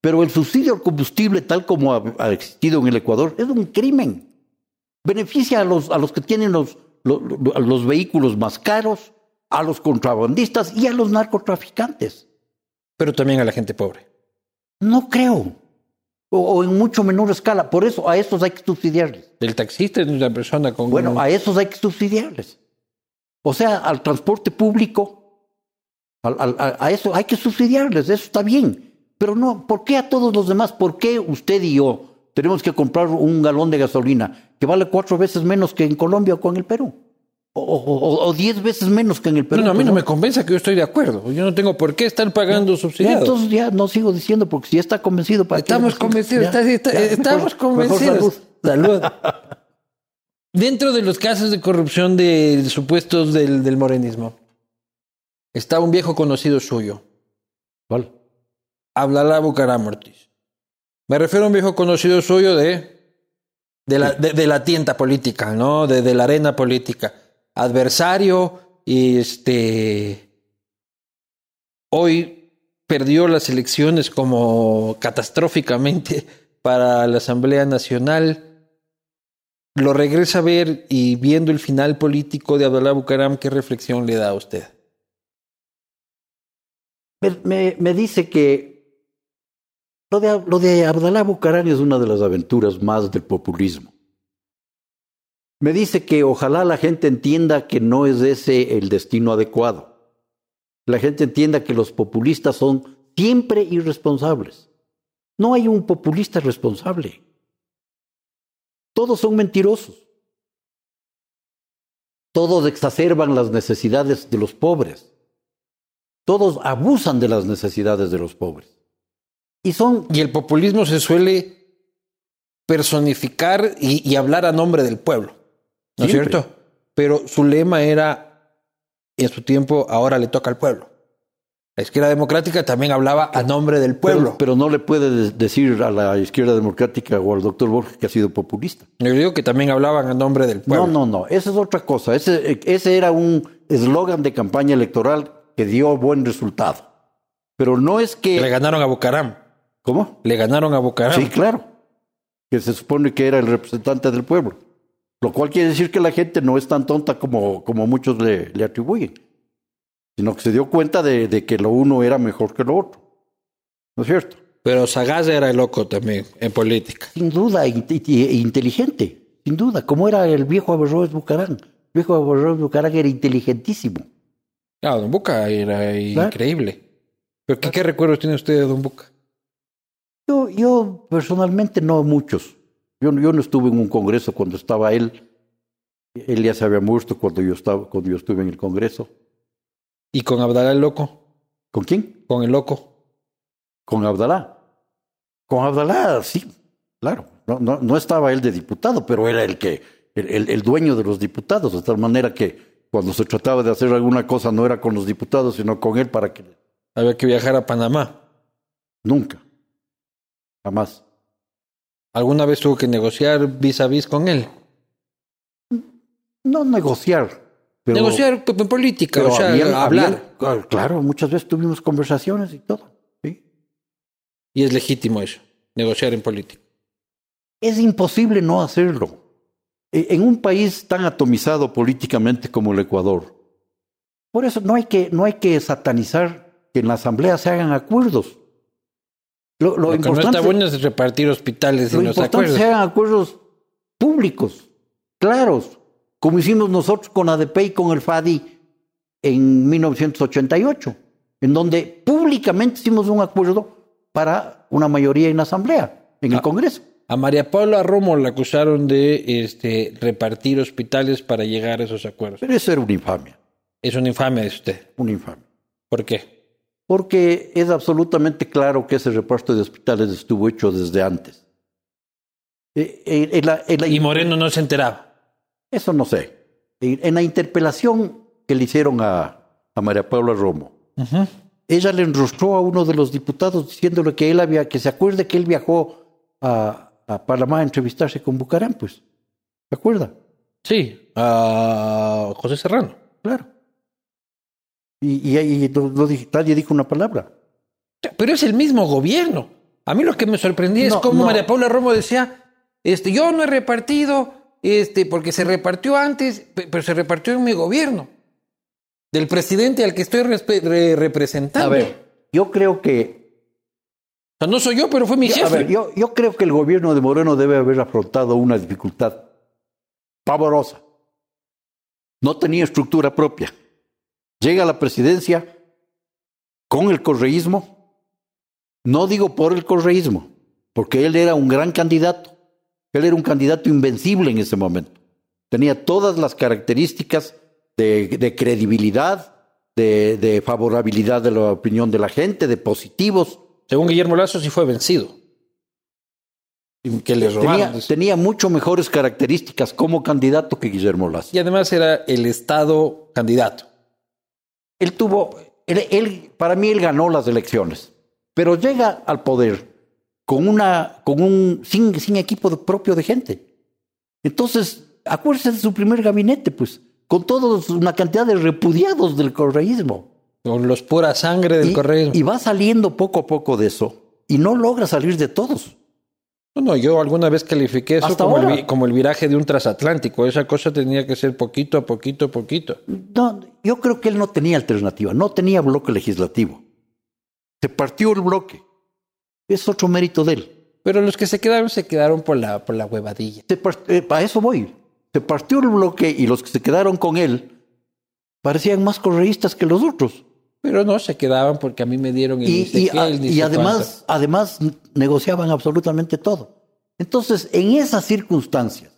Pero el subsidio al combustible, tal como ha, ha existido en el Ecuador, es un crimen. Beneficia a los, a los que tienen los, los vehículos más caros, a los contrabandistas y a los narcotraficantes. Pero también a la gente pobre. No creo. O, o en mucho menor escala. Por eso a esos hay que subsidiarles. El taxista es una persona con... Bueno, a esos hay que subsidiarles. O sea, al transporte público, al- al- a, a eso hay que subsidiarles, eso está bien. Pero no, ¿por qué a todos los demás? ¿Por qué usted y yo tenemos que comprar un galón de gasolina que vale cuatro veces menos que en Colombia o con el Perú? O, o- o- diez veces menos que en el Perú. No, no, a mí no me convence que yo estoy de acuerdo. Yo no tengo por qué estar pagando Ya, subsidiados. entonces ya no sigo diciendo porque si ya está convencido para? Estamos convencidos, Ya, está- ya, estamos mejor- convencidos. mejor salud. Salud. *laughs* Dentro de los casos de corrupción de supuestos del, del morenismo, está un viejo conocido suyo, ¿Cuál? Abdalá Bucaram Ortiz. Me refiero a un viejo conocido suyo de, de, la, de, de la tienda política, ¿no? De, de la arena política. Adversario este. Hoy perdió las elecciones como catastróficamente *laughs* para la Asamblea Nacional. lo regresa a ver y viendo el final político de Abdalá Bucaram, ¿qué reflexión le da a usted? Me, me, me dice que lo de, lo de Abdalá Bucaram es una de las aventuras más del populismo. Me dice que ojalá la gente entienda que no es ese el destino adecuado. La gente entienda que los populistas son siempre irresponsables. No hay un populista responsable. Todos son mentirosos. Todos exacerban las necesidades de los pobres. Todos abusan de las necesidades de los pobres. Y son Y el populismo se suele personificar y, y hablar a nombre del pueblo, ¿no es cierto? Pero su lema era, en su tiempo, ahora le toca al pueblo. La izquierda democrática también hablaba a nombre del pueblo. Pero, pero no le puede de- decir a la izquierda democrática o al doctor Borges que ha sido populista. Yo digo que también hablaban a nombre del pueblo. No, no, no. Esa es otra cosa. Ese, ese era un eslogan de campaña electoral que dio buen resultado. Pero no es Le que. ganaron a Bucaram. ¿Cómo? Le ganaron a Bucaram. Sí, claro. Que se supone que era el representante del pueblo. Lo cual quiere decir que la gente no es tan tonta como, como muchos le, le atribuyen, sino que se dio cuenta de, de que lo uno era mejor que lo otro. ¿No es cierto? Pero Sagaz era el loco también en política. Sin duda, in- e inteligente, sin duda, como era el viejo Averroes Bucarán. El viejo Averroes Bucarán era inteligentísimo. Claro, Don Buca era increíble. ¿Pero qué, qué recuerdos tiene usted de Don Buca? Yo, yo personalmente no muchos. Yo, yo no estuve en un congreso cuando estaba él. Él ya se había muerto cuando yo, estaba, cuando yo estuve en el congreso. ¿Y con Abdalá el loco? ¿Con quién? Con el loco. Con Abdalá. Con Abdalá, sí, claro. No, no, no estaba él de diputado, pero era el que, el, el- el dueño de los diputados, de tal manera que cuando se trataba de hacer alguna cosa no era con los diputados, sino con él para que Había que viajar a Panamá. nunca, jamás. ¿Alguna vez tuvo que negociar vis a vis con él? No negociar, pero negociar en política, o sea, hablar. claro, muchas veces tuvimos conversaciones y todo. ¿sí? Y es legítimo eso, negociar en política. Es imposible no hacerlo. E- En un país tan atomizado políticamente como el Ecuador. Por eso no hay que, no hay que satanizar que en la asamblea se hagan acuerdos. Lo, lo Lo, que no importante, está bueno es repartir hospitales lo y importante acuerdos. que se hagan acuerdos públicos, claros, como hicimos nosotros con ADP y con el FADI en 1988, en donde públicamente hicimos un acuerdo para una mayoría en la asamblea, en el Ah. Congreso. A María Paula Romo la acusaron de este, repartir hospitales para llegar a esos acuerdos. Pero eso era una infamia, Es una infamia de usted. una infamia. ¿Por qué? Porque es absolutamente claro que ese reparto de hospitales estuvo hecho desde antes. En la- en la- Y Moreno no se enteraba. Eso no sé. En la interpelación que le hicieron a, a María Paula Romo, ella le enrostró a uno de los diputados diciéndole que él había, que se acuerde que él viajó a, a Panamá a entrevistarse con Bucarán, pues. ¿Se acuerda? Sí, a José Serrano. Claro. Y, y nadie dijo una palabra. Pero es el mismo gobierno. A mí lo que me sorprendía es cómo no. María Paula Romo decía, este, yo no he repartido, este, porque se repartió antes, pe- pero se repartió en mi gobierno. Del presidente al que estoy re- representando. A ver, yo creo que O sea, no soy yo, pero fue mi Yo- jefe. A ver, yo, yo creo que el gobierno de Moreno debe haber afrontado una dificultad pavorosa. No tenía estructura propia. Llega a la presidencia con el correísmo. No digo por el correísmo, porque él era un gran candidato. Él era un candidato invencible en ese momento. Tenía todas las características de, de credibilidad, de, de favorabilidad de la opinión de la gente, de positivos. Según Guillermo Lazo, sí fue vencido. Que le. Tenía, tenía mucho mejores características como candidato que Guillermo Lazo. Y además era el Estado candidato. Él tuvo, él, él- para mí él ganó las elecciones, pero llega al poder con una, con un, sin, sin equipo de- propio de gente. Entonces, acuérdese de su primer gabinete, pues, con todos una cantidad de repudiados del correísmo. Con los pura sangre del y, correísmo. y va saliendo poco a poco de eso y no logra salir de todos. No, no, yo alguna vez califiqué eso como el, como viraje de un transatlántico. Esa cosa tenía que ser poquito a poquito a poquito. No, yo creo que él no tenía alternativa, no tenía bloque legislativo. Se partió el bloque. Es otro mérito de él. Pero los que se quedaron, se quedaron por la, por la huevadilla. Eh, a eso voy. Se partió el bloque y los que se quedaron con él parecían más correístas que los otros. Pero no, se quedaban porque a mí me dieron el Y, ni y- qué, el y además, además negociaban absolutamente todo. Entonces, en esas circunstancias,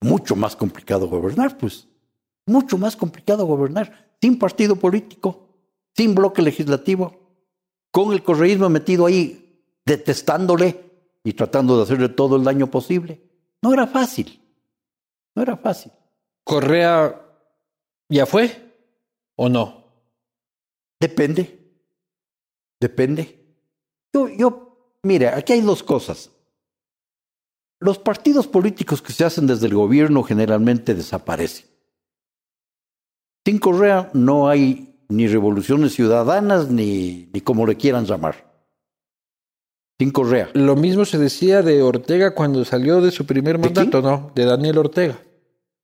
mucho más complicado gobernar, pues. Mucho más complicado gobernar. Sin partido político, sin bloque legislativo, con el correísmo metido ahí, detestándole y tratando de hacerle todo el daño posible. No era fácil. No era fácil. Correa, ¿ya fue? ¿O no? Depende. Depende. Yo, yo, mire, aquí hay dos cosas. Los partidos políticos que se hacen desde el gobierno generalmente desaparecen. Sin Correa no hay ni revoluciones ciudadanas ni, ni como le quieran llamar. Sin Correa. Lo mismo se decía de Ortega cuando salió de su primer ¿De mandato, ¿no? De Daniel Ortega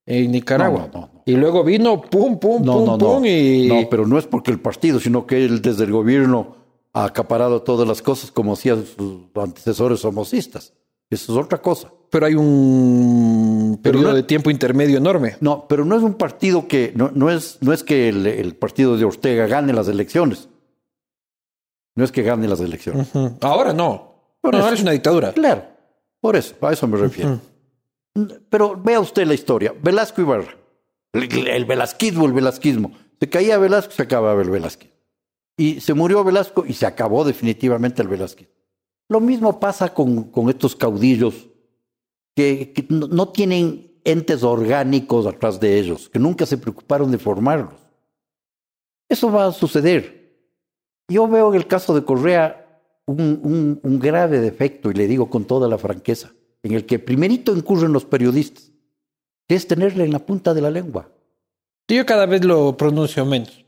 en Nicaragua. No, no, no. Y luego vino pum, pum, pum, pum y... No, pero no es porque el partido, sino que él desde el gobierno ha acaparado todas las cosas como hacían sus antecesores somocistas. Eso es otra cosa. Pero hay un periodo no- de tiempo intermedio enorme. No, pero no es un partido que, no, no es, no es que el, el partido de Ortega gane las elecciones. No es que gane las elecciones. Ahora no. Por no, eso. ahora es una dictadura. Claro, por eso, a eso me refiero. Pero vea usted la historia. Velasco Ibarra, el, el velasquismo, el velasquismo. Se caía Velasco, se acababa el velasquismo. Y se murió Velasco y se acabó definitivamente el velasquismo. Lo mismo pasa con, con estos caudillos que, no, tienen entes orgánicos atrás de ellos, que nunca se preocuparon de formarlos. Eso va a suceder. Yo veo en el caso de Correa un- un grave defecto, y le digo con toda la franqueza, en el que primerito incurren los periodistas, que es tenerle en la punta de la lengua. Yo cada vez lo pronuncio menos.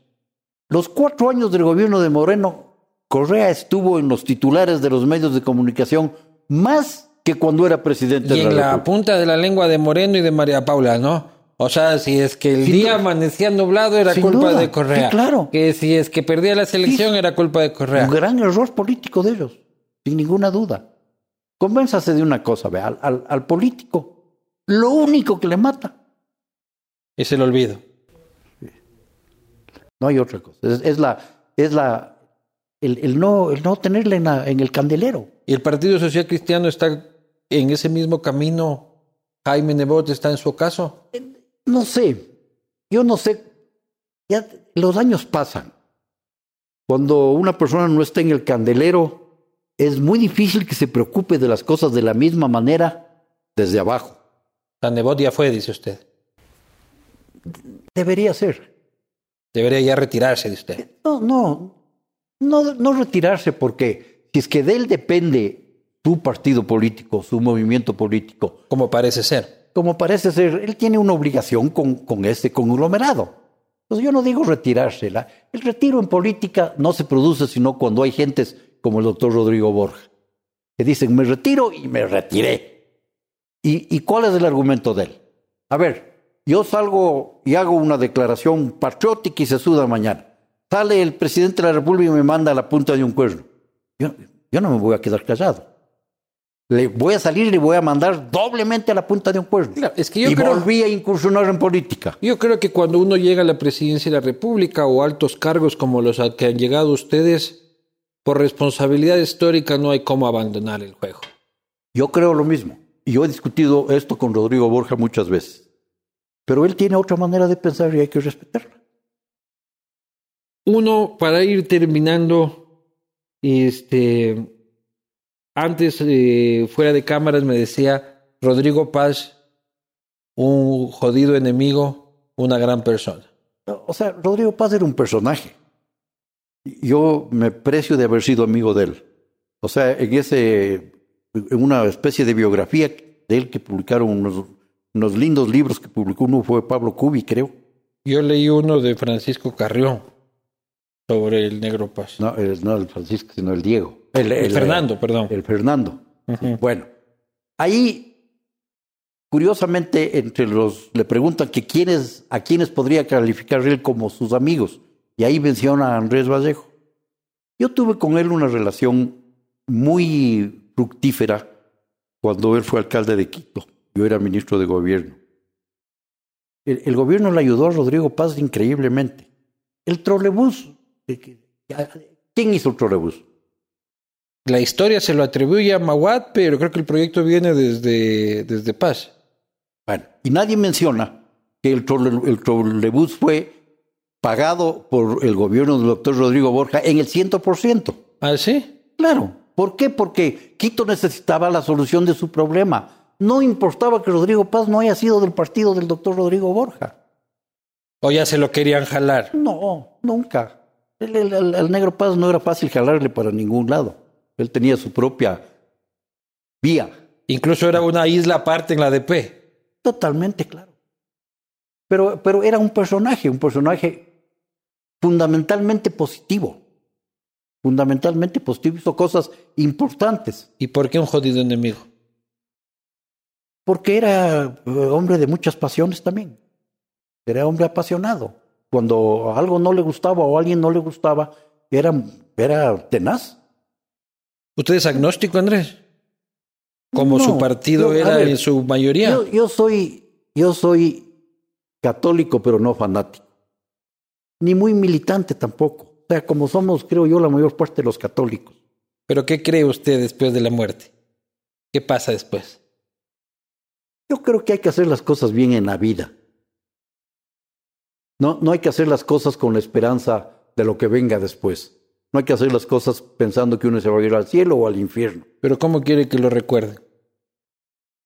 Los cuatro años del gobierno de Moreno, Correa estuvo en los titulares de los medios de comunicación más que cuando era presidente Y de en la la República. punta de la lengua de Moreno y de María Paula, ¿no? O sea, si es que el Sin día duda. amanecía nublado era culpa duda. de Correa. Sí, claro. Que si es que perdía la selección era culpa de Correa. Un gran error político de ellos, sin ninguna duda. Convénzase de una cosa, vea, al, al- al político, lo único que le mata, Es el olvido. no hay otra cosa, es, es la, es la, el, el no, el no tenerle en, la- en el candelero. Y el Partido Social Cristiano está en ese mismo camino. Jaime Nebot está en su caso. No sé, yo no sé, ya los años pasan. Cuando una persona no está en el candelero, es muy difícil que se preocupe de las cosas de la misma manera desde abajo. La Nebot ya fue, dice usted. Debería ser. Debería ya retirarse de usted. No, no, no, no retirarse porque si es que de él depende su partido político, su movimiento político, Como parece ser. como parece ser, él tiene una obligación con, con este conglomerado. Entonces yo no digo retirarse. la- el retiro en política no se produce sino cuando hay gentes como el doctor Rodrigo Borja, que dicen me retiro y me retiré. ¿Y, y cuál es el argumento de él? A ver, yo salgo y hago una declaración patriótica y se suda mañana. Sale el presidente de la República y me manda a la punta de un cuerno. Yo, yo no me voy a quedar callado. Le voy a salir y le voy a mandar doblemente a la punta de un cuerno. Claro, es que yo y creo- volví a incursionar en política. Yo creo que cuando uno llega a la presidencia de la República o altos cargos como los que han llegado ustedes, por responsabilidad histórica no hay cómo abandonar el juego. Yo creo lo mismo. Y yo he discutido esto con Rodrigo Borja muchas veces. Pero él tiene otra manera de pensar y hay que respetarla. Uno, para ir terminando, este, antes eh, fuera de cámaras me decía Rodrigo Paz, un jodido enemigo, una gran persona. O sea, Rodrigo Paz era un personaje. Yo me precio de haber sido amigo de él. O sea, en ese, en una especie de biografía de él que publicaron unos, unos lindos libros que publicó uno fue Pablo Cubi, creo. Yo leí uno de Francisco Carrión sobre el negro Paz. No, el, no el Francisco, sino el Diego. El, El Fernando, perdón. El Fernando. Bueno, ahí, curiosamente, entre los, le preguntan que quiénes, a quiénes podría calificar él como sus amigos. Y ahí menciona a Andrés Vallejo. Yo tuve con él una relación muy fructífera cuando él fue alcalde de Quito. Yo era ministro de gobierno. El, gobierno le ayudó a Rodrigo Paz increíblemente. El trolebús, ¿quién hizo el trolebús? La historia se lo atribuye a Maguad, pero creo que el proyecto viene desde, desde Paz. Bueno, y nadie menciona que el, el trolebús fue pagado por el gobierno del doctor Rodrigo Borja en el 100%. ¿Ah, sí? Claro. ¿Por qué? Porque Quito necesitaba la solución de su problema. No importaba que Rodrigo Paz no haya sido del partido del doctor Rodrigo Borja. ¿O ya se lo querían jalar? No, nunca. El, negro Paz no era fácil jalarle para ningún lado. Él tenía su propia vía. Incluso era una isla aparte en la DP. Totalmente, claro. Pero, pero era un personaje, un personaje fundamentalmente positivo. Fundamentalmente positivo, hizo cosas importantes. ¿Y por qué un jodido enemigo? Porque era eh, hombre de muchas pasiones también. Era hombre apasionado. Cuando algo no le gustaba o a alguien no le gustaba, era, era tenaz. ¿Usted es agnóstico, Andrés? Como su partido era en su mayoría. Yo, yo, soy, yo soy católico, pero no fanático ni muy militante tampoco. O sea, como somos, creo yo, la mayor parte de los católicos. ¿Pero qué cree usted después de la muerte? ¿Qué pasa después? Yo creo que hay que hacer las cosas bien en la vida. No, no hay que hacer las cosas con la esperanza de lo que venga después. No hay que hacer las cosas pensando que uno se va a ir al cielo o al infierno. ¿Pero cómo quiere que lo recuerde?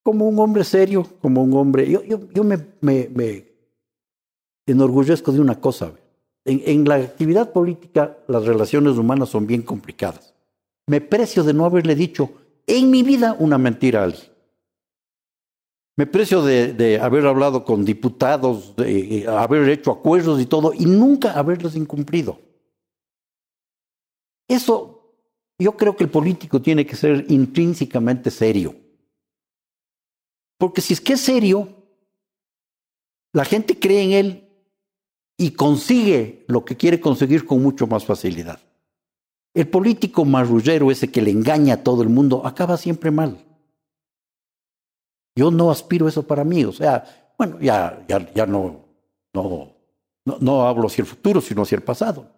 Como un hombre serio, como un hombre... Yo, yo, yo me, me, me enorgullezco de una cosa. En, la actividad política las relaciones humanas son bien complicadas. Me precio de no haberle dicho en mi vida una mentira a alguien. Me precio de, haber hablado con diputados, de eh, haber hecho acuerdos y todo, y nunca haberlos incumplido. Eso, yo creo que el político tiene que ser intrínsecamente serio. Porque si es que es serio, la gente cree en él y consigue lo que quiere conseguir con mucho más facilidad. El político marrullero, ese que le engaña a todo el mundo, acaba siempre mal. Yo no aspiro eso para mí, o sea, bueno, ya, ya, ya no, no, no, no hablo hacia el futuro, sino hacia el pasado.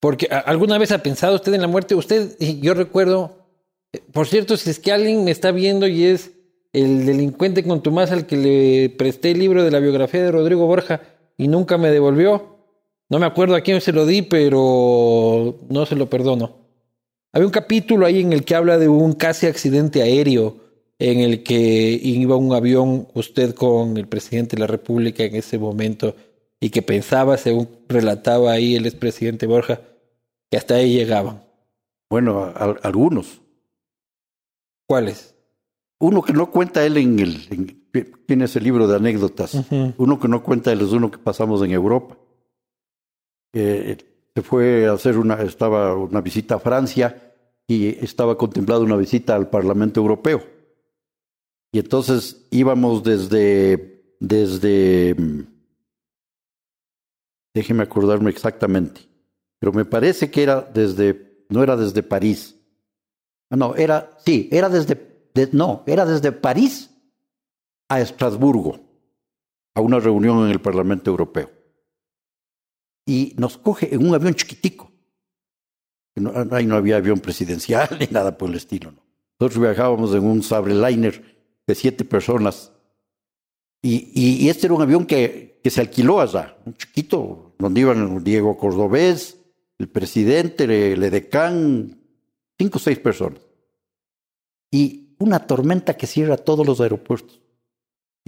Porque alguna vez ha pensado usted en la muerte, usted, yo recuerdo, eh, por cierto, si es que alguien me está viendo y es el delincuente contumaz al que le presté el libro de la biografía de Rodrigo Borja, y nunca me devolvió. No me acuerdo a quién se lo di, pero no se lo perdono. Había un capítulo ahí en el que habla de un casi accidente aéreo en el que iba un avión usted con el presidente de la República en ese momento y que pensaba, según relataba ahí el expresidente Borja, que hasta ahí llegaban. Bueno, algunos. ¿Cuáles? Uno que no cuenta él en el, tiene ese libro de anécdotas. Uno que no cuenta es uno que pasamos en Europa. se fue a hacer una, estaba una visita a Francia y estaba contemplada una visita al Parlamento Europeo. Y entonces íbamos desde, desde, déjeme acordarme exactamente, pero me parece que era desde, no era desde París. Ah, no, era, sí, era desde, no, era desde París a Estrasburgo a una reunión en el Parlamento Europeo. Y nos coge en un avión chiquitico. No, ahí no había avión presidencial *laughs* ni nada por el estilo. ¿no? Nosotros viajábamos en un Sabreliner de siete personas. Y, y, este era un avión que, que, se alquiló allá, un chiquito, donde iban Diego Cordobés, el presidente, el edecán, cinco o seis personas. Y una tormenta que cierra todos los aeropuertos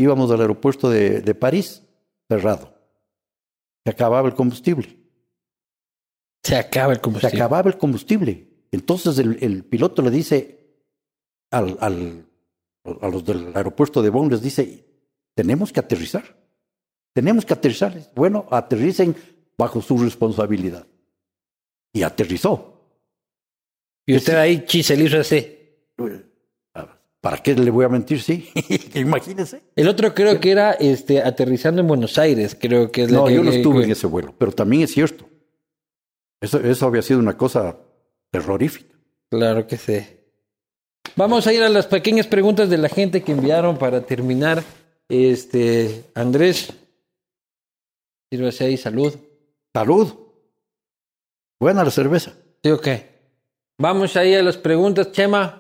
íbamos al aeropuerto de, de París, cerrado. Se acababa el combustible. Se acaba el combustible. Se acababa el combustible. Entonces el, piloto le dice al, al, a los del aeropuerto de Bonn, les dice, tenemos que aterrizar. Tenemos que aterrizar. Bueno, aterricen bajo su responsabilidad. Y aterrizó. Y usted ahí, chi, se le hizo así. ¿Para qué le voy a mentir? Sí, *laughs* imagínese. El otro creo que era este, aterrizando en Buenos Aires, creo que es No, la que- yo no estuve que- en ese vuelo, pero también es cierto. Eso, eso había sido una cosa terrorífica. Claro que sí. Vamos a ir a las pequeñas preguntas de la gente que enviaron para terminar. Este, Andrés, sírvase ahí, salud. Salud. Buena la cerveza. ¿Sí o qué? Vamos ahí a las preguntas, Chema.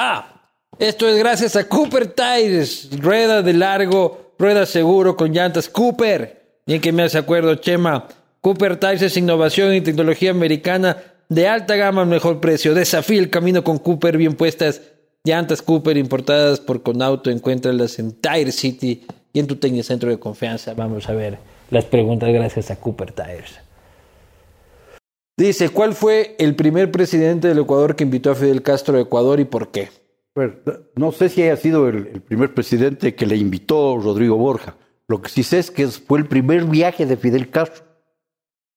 Ah, esto es gracias a Cooper Tires. Rueda de largo, rueda seguro con llantas Cooper. Bien que me hace acuerdo, Chema. Cooper Tires es innovación y tecnología americana de alta gama mejor precio. Desafía el camino con Cooper bien puestas. Llantas Cooper importadas por Conauto. Encuéntralas en Tire City y en tu Tecnicentro de confianza. Vamos a ver las preguntas gracias a Cooper Tires. Dice, ¿cuál fue el primer presidente del Ecuador que invitó a Fidel Castro a Ecuador y por qué? No sé si haya sido el, el primer presidente que le invitó Rodrigo Borja. Lo que sí sé es que fue el primer viaje de Fidel Castro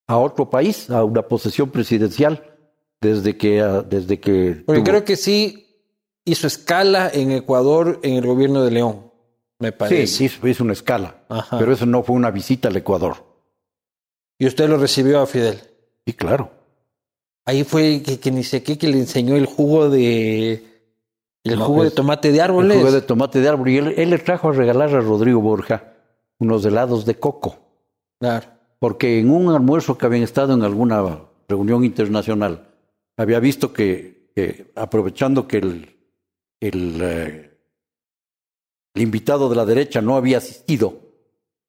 a otro país, a una posesión presidencial, desde que... ah, Desde que Porque tuvo- creo que sí hizo escala en Ecuador en el gobierno de León, me parece. Sí, hizo, hizo una escala, Ajá. pero eso no fue una visita al Ecuador. Y usted lo recibió a Fidel. Y claro, Ahí fue que, que ni sé qué, que le enseñó el jugo de... El No, jugo de tomate de el árboles. jugo de tomate de árbol. Y él, él le trajo a regalar a Rodrigo Borja unos helados de coco. Claro. Porque en un almuerzo que habían estado en alguna reunión internacional, había visto que, que aprovechando que el, el, eh, el invitado de la derecha no había asistido,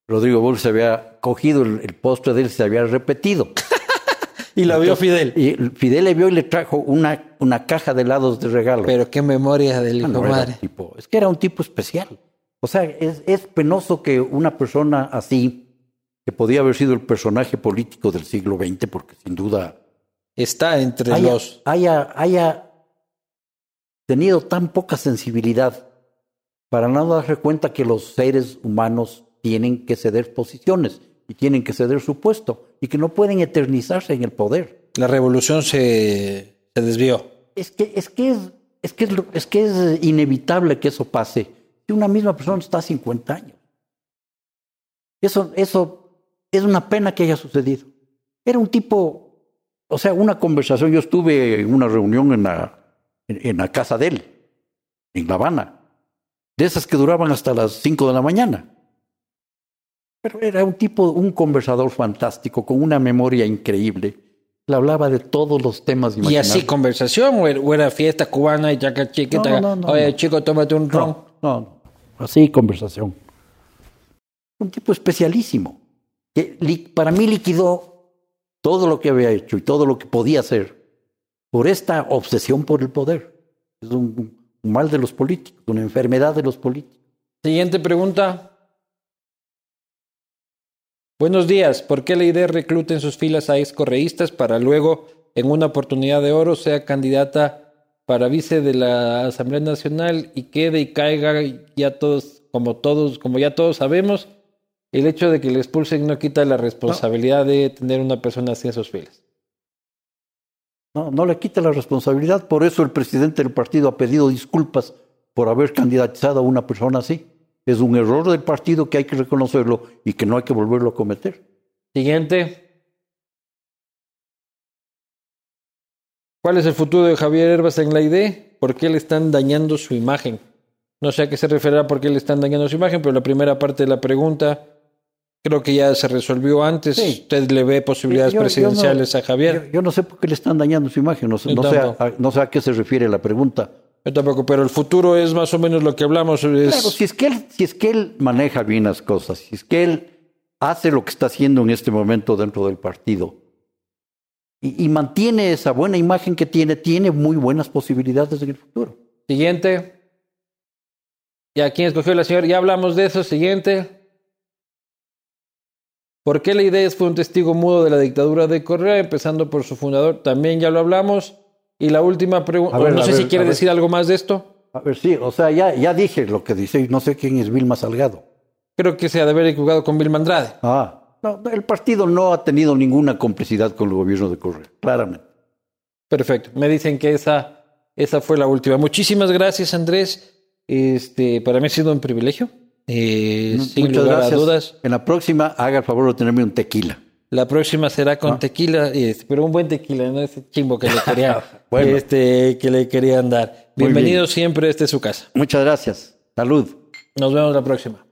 Rodrigo Borja se había cogido el, el postre de él, se había repetido. *laughs* Y lo vio Fidel. Y Fidel le vio y le trajo una, una caja de helados de regalo. Pero qué memoria del hijo Ah, no, era madre. un tipo- es que era un tipo especial. O sea, es, es penoso que una persona así, que podía haber sido el personaje político del siglo XX, porque sin duda Está entre haya, los... haya, haya tenido tan poca sensibilidad para no darse cuenta que los seres humanos tienen que ceder posiciones y tienen que ceder su puesto y que no pueden eternizarse en el poder. La revolución se, se desvió. Es que es, que es, es, que es, es que es inevitable que eso pase si una misma persona está a 50 años. Eso, eso es una pena que haya sucedido. Era un tipo, o sea, una conversación. Yo estuve en una reunión en la, en, en la casa de él, en La Habana, de esas que duraban hasta las 5 de la mañana. Pero era un tipo, un conversador fantástico, con una memoria increíble. Le hablaba de todos los temas Y imaginables. así conversación, o era, o era fiesta cubana y chaca chiquita. No, no, no, Oye, chico, tómate un ron. No, no. Así conversación. Un tipo especialísimo. Que para mí liquidó todo lo que había hecho y todo lo que podía hacer por esta obsesión por el poder. Es un, un mal de los políticos, una enfermedad de los políticos. Siguiente pregunta. Buenos días. ¿Por qué la idea recluta en sus filas a excorreístas para luego, en una oportunidad de oro, sea candidata para vice de la Asamblea Nacional y quede y caiga ya todos, como todos, como ya todos sabemos, el hecho de que le expulsen no quita la responsabilidad de tener una persona así en sus filas? No, no le quita la responsabilidad. Por eso el presidente del partido ha pedido disculpas por haber candidatizado a una persona así. Es un error del partido que hay que reconocerlo y que no hay que volverlo a cometer. Siguiente. ¿Cuál es el futuro de Javier Herbas en la ID? ¿Por qué le están dañando su imagen? No sé a qué se referirá por qué le están dañando su imagen, pero la primera parte de la pregunta creo que ya se resolvió antes. Sí. ¿Usted le ve posibilidades Yo- yo no- presidenciales a Javier? Yo, yo no sé por qué le están dañando su imagen, no, no sé, a- no sé a qué se refiere la pregunta. Yo tampoco, pero el futuro es más o menos lo que hablamos. es- Claro, si es, que él, si es que él maneja bien las cosas, si es que él hace lo que está haciendo en este momento dentro del partido y, y mantiene esa buena imagen que tiene, tiene muy buenas posibilidades en el futuro. Siguiente. ¿Y a quién escogió la señora? Ya hablamos de eso. Siguiente. ¿Por qué la idea fue un testigo mudo de la dictadura de Correa, empezando por su fundador? También ya lo hablamos. Y la última pregunta, no sé ver, si quiere ver. decir algo más de esto. A ver, sí, o sea, ya, ya dije lo que dice, y no sé quién es Vilma Salgado. Creo que se ha de haber equivocado con Vilma Andrade. Ah, no, el partido no ha tenido ninguna complicidad con el gobierno de Correa, claramente. Perfecto. Me dicen que esa, esa fue la última. Muchísimas gracias, Andrés. Este, para mí ha sido un privilegio. Eh, sin Muchas lugar gracias. a dudas. En la próxima, haga el favor de tenerme un tequila. La próxima será Ah. con tequila, este, pero un buen tequila, no ese chimbo que le quería, *laughs* Bueno. este, que le querían dar. Bienvenido bien. siempre, esta es su casa. Muchas gracias. Salud. Nos vemos la próxima.